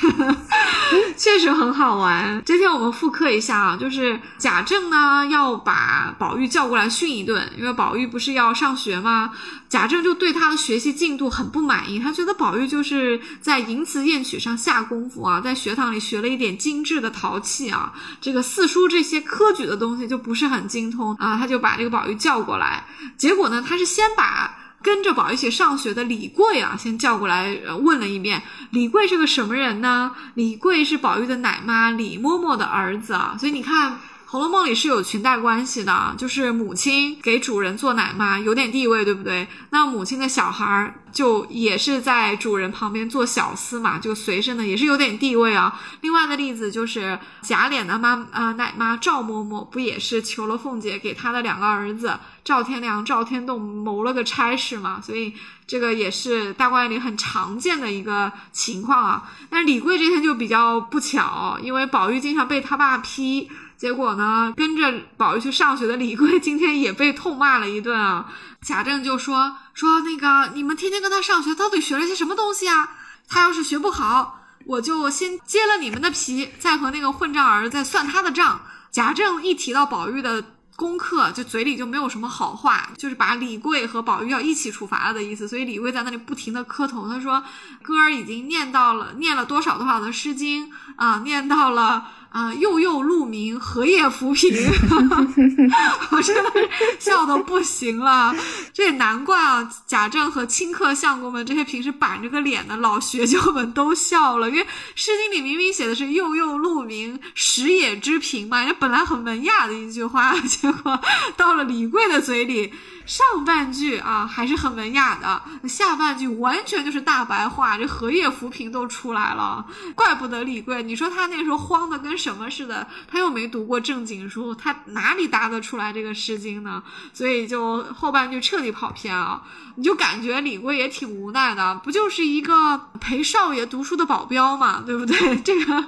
Speaker 1: 确实很好玩。今天我们复刻一下啊，就是贾政呢要把宝玉叫过来训一顿，因为宝玉不是要上学吗？贾政就对他的学习进度很不满意，他觉得宝玉就是在淫词艳曲上下功夫啊，在学堂里学了一点精致的陶器啊，这个四书这些科举的东西就不是很精通啊，他就把这个宝玉叫过来，结果呢，他是先把。跟着宝玉一起上学的李贵啊，先叫过来问了一遍：李贵是个什么人呢？李贵是宝玉的奶妈李嬷嬷的儿子啊，所以你看。《红楼梦》里是有裙带关系的，就是母亲给主人做奶妈，有点地位，对不对？那母亲的小孩儿就也是在主人旁边做小厮嘛，就随身的也是有点地位啊。另外的例子就是贾琏的妈啊奶妈赵嬷嬷，不也是求了凤姐给他的两个儿子赵天良、赵天栋谋了个差事嘛？所以这个也是大观园里很常见的一个情况啊。但李贵这天就比较不巧，因为宝玉经常被他爸批。结果呢，跟着宝玉去上学的李贵今天也被痛骂了一顿啊！贾政就说说那个你们天天跟他上学，到底学了些什么东西啊？他要是学不好，我就先揭了你们的皮，再和那个混账儿子算他的账。贾政一提到宝玉的。功课就嘴里就没有什么好话，就是把李贵和宝玉要一起处罚了的意思。所以李贵在那里不停的磕头，他说：“哥儿已经念到了，念了多少多少的诗经啊，念到了啊，幼幼鹿鸣，荷叶浮萍，我真的笑的不行了。这也难怪啊，贾政和清客相公们这些平时板着个脸的老学究们都笑了，因为《诗经》里明明写的是“幼幼鹿鸣，食野之苹”嘛，这本来很文雅的一句话，结果到了李贵的嘴里。上半句啊还是很文雅的，下半句完全就是大白话，这荷叶浮萍都出来了，怪不得李贵，你说他那时候慌的跟什么似的，他又没读过正经书，他哪里答得出来这个诗经呢？所以就后半句彻底跑偏啊。你就感觉李贵也挺无奈的，不就是一个陪少爷读书的保镖嘛，对不对？这个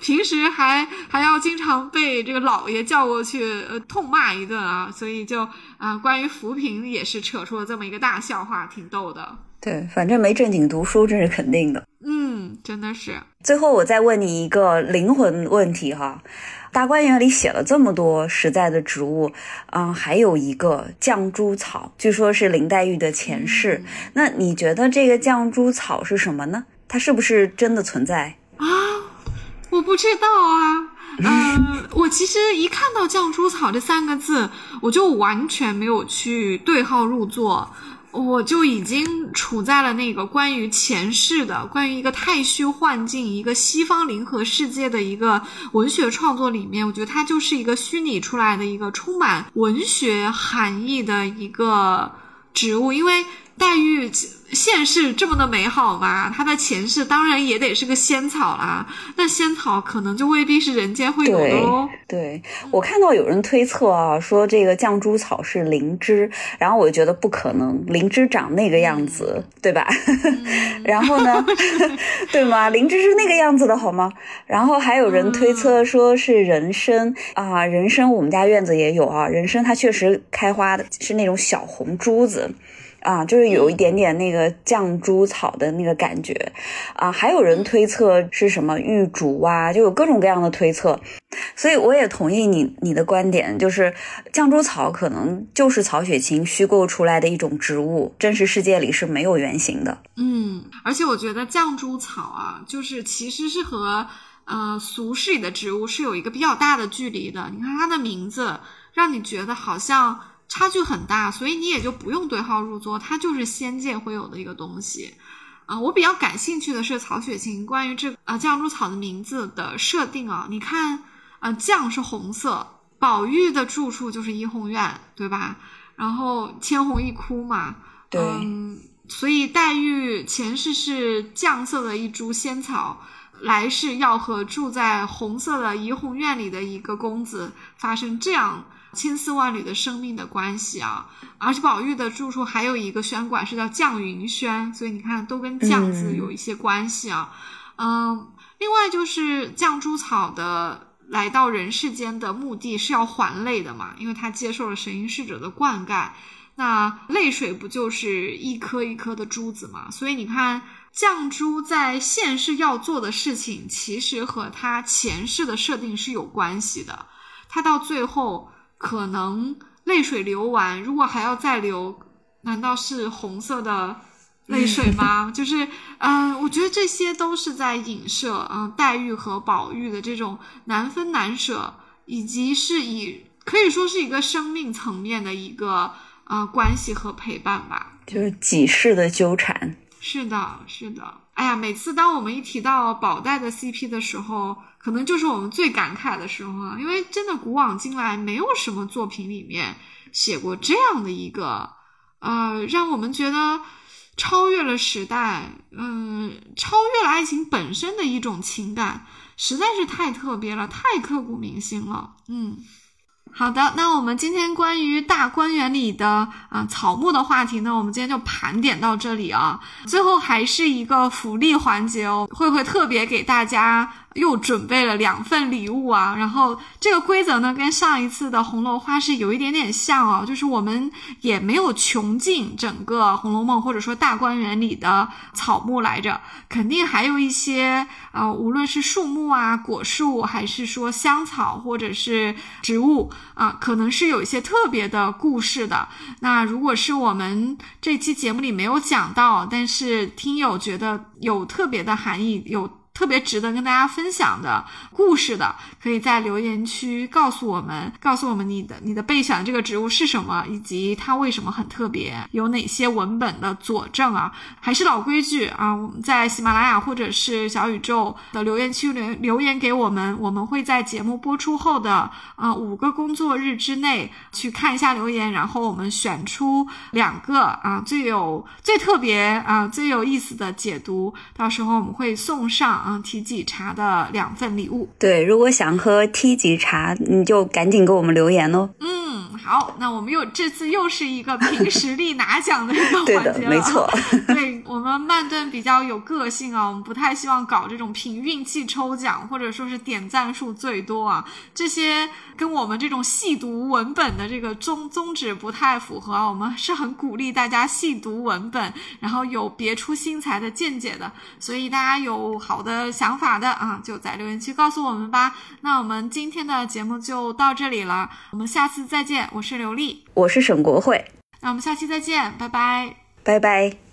Speaker 1: 平时还还要经常被这个老爷叫过去呃痛骂一顿啊，所以就啊关于扶贫也是扯出了这么一个大笑话，挺逗的。
Speaker 2: 对，反正没正经读书，这是肯定的。
Speaker 1: 嗯，真的是。
Speaker 2: 最后我再问你一个灵魂问题哈。大观园里写了这么多实在的植物，嗯，还有一个绛珠草，据说是林黛玉的前世。那你觉得这个绛珠草是什么呢？它是不是真的存在
Speaker 1: 啊？我不知道啊。嗯，我其实一看到绛珠草这三个字，我就完全没有去对号入座。我就已经处在了那个关于前世的、关于一个太虚幻境、一个西方灵和世界的一个文学创作里面。我觉得它就是一个虚拟出来的一个充满文学含义的一个植物，因为黛玉。现世这么的美好吗？她的前世当然也得是个仙草啦。那仙草可能就未必是人间会有的哦。
Speaker 2: 对，我看到有人推测啊，说这个绛珠草是灵芝，然后我就觉得不可能，灵芝长那个样子，对吧？然后呢，对吗？灵芝是那个样子的好吗？然后还有人推测说是人参啊，人参我们家院子也有啊，人参它确实开花的是那种小红珠子。啊，就是有一点点那个绛珠草的那个感觉，啊，还有人推测是什么玉竹啊，就有各种各样的推测，所以我也同意你你的观点，就是绛珠草可能就是曹雪芹虚构出来的一种植物，真实世界里是没有原型的。
Speaker 1: 嗯，而且我觉得绛珠草啊，就是其实是和呃俗世里的植物是有一个比较大的距离的。你看它的名字，让你觉得好像。差距很大，所以你也就不用对号入座，它就是仙界会有的一个东西，啊，我比较感兴趣的是曹雪芹关于这啊绛珠草的名字的设定啊，你看啊绛是红色，宝玉的住处就是怡红院，对吧？然后千红一哭嘛，
Speaker 2: 对，
Speaker 1: 所以黛玉前世是绛色的一株仙草，来世要和住在红色的怡红院里的一个公子发生这样。千丝万缕的生命的关系啊，而且宝玉的住处还有一个轩馆是叫绛云轩，所以你看都跟绛字有一些关系啊。嗯，另外就是绛珠草的来到人世间的目的是要还泪的嘛，因为他接受了神瑛侍者的灌溉，那泪水不就是一颗一颗的珠子嘛？所以你看绛珠在现世要做的事情，其实和他前世的设定是有关系的，他到最后。可能泪水流完，如果还要再流，难道是红色的泪水吗？就是，嗯，我觉得这些都是在影射，嗯，黛玉和宝玉的这种难分难舍，以及是以可以说是一个生命层面的一个呃关系和陪伴吧，
Speaker 2: 就是几世的纠缠。
Speaker 1: 是的，是的。哎呀，每次当我们一提到宝黛的 CP 的时候，可能就是我们最感慨的时候啊，因为真的古往今来没有什么作品里面写过这样的一个，呃，让我们觉得超越了时代，嗯，超越了爱情本身的一种情感，实在是太特别了，太刻骨铭心了，嗯。好的，那我们今天关于大观园里的啊草木的话题呢，我们今天就盘点到这里啊。最后还是一个福利环节哦，慧慧特别给大家？又准备了两份礼物啊，然后这个规则呢，跟上一次的红楼花是有一点点像哦，就是我们也没有穷尽整个《红楼梦》或者说大观园里的草木来着，肯定还有一些呃，无论是树木啊、果树，还是说香草或者是植物啊，可能是有一些特别的故事的。那如果是我们这期节目里没有讲到，但是听友觉得有特别的含义，有。特别值得跟大家分享的故事的，可以在留言区告诉我们，告诉我们你的你的备选这个植物是什么，以及它为什么很特别，有哪些文本的佐证啊？还是老规矩啊，我们在喜马拉雅或者是小宇宙的留言区留留言给我们，我们会在节目播出后的啊五个工作日之内去看一下留言，然后我们选出两个啊最有最特别啊最有意思的解读，到时候我们会送上。啊，梯级茶的两份礼物。
Speaker 2: 对，如果想喝 T 级茶，你就赶紧给我们留言哦。
Speaker 1: 嗯，好，那我们又这次又是一个凭实力拿奖的一个环节
Speaker 2: 了。没错，
Speaker 1: 对我们曼顿比较有个性啊，我们不太希望搞这种凭运气抽奖，或者说是点赞数最多啊，这些跟我们这种细读文本的这个宗宗旨不太符合啊。我们是很鼓励大家细读文本，然后有别出心裁的见解的。所以大家有好的。的想法的啊，就在留言区告诉我们吧。那我们今天的节目就到这里了，我们下次再见。我是刘丽，
Speaker 2: 我是沈国慧，
Speaker 1: 那我们下期再见，拜拜，
Speaker 2: 拜拜。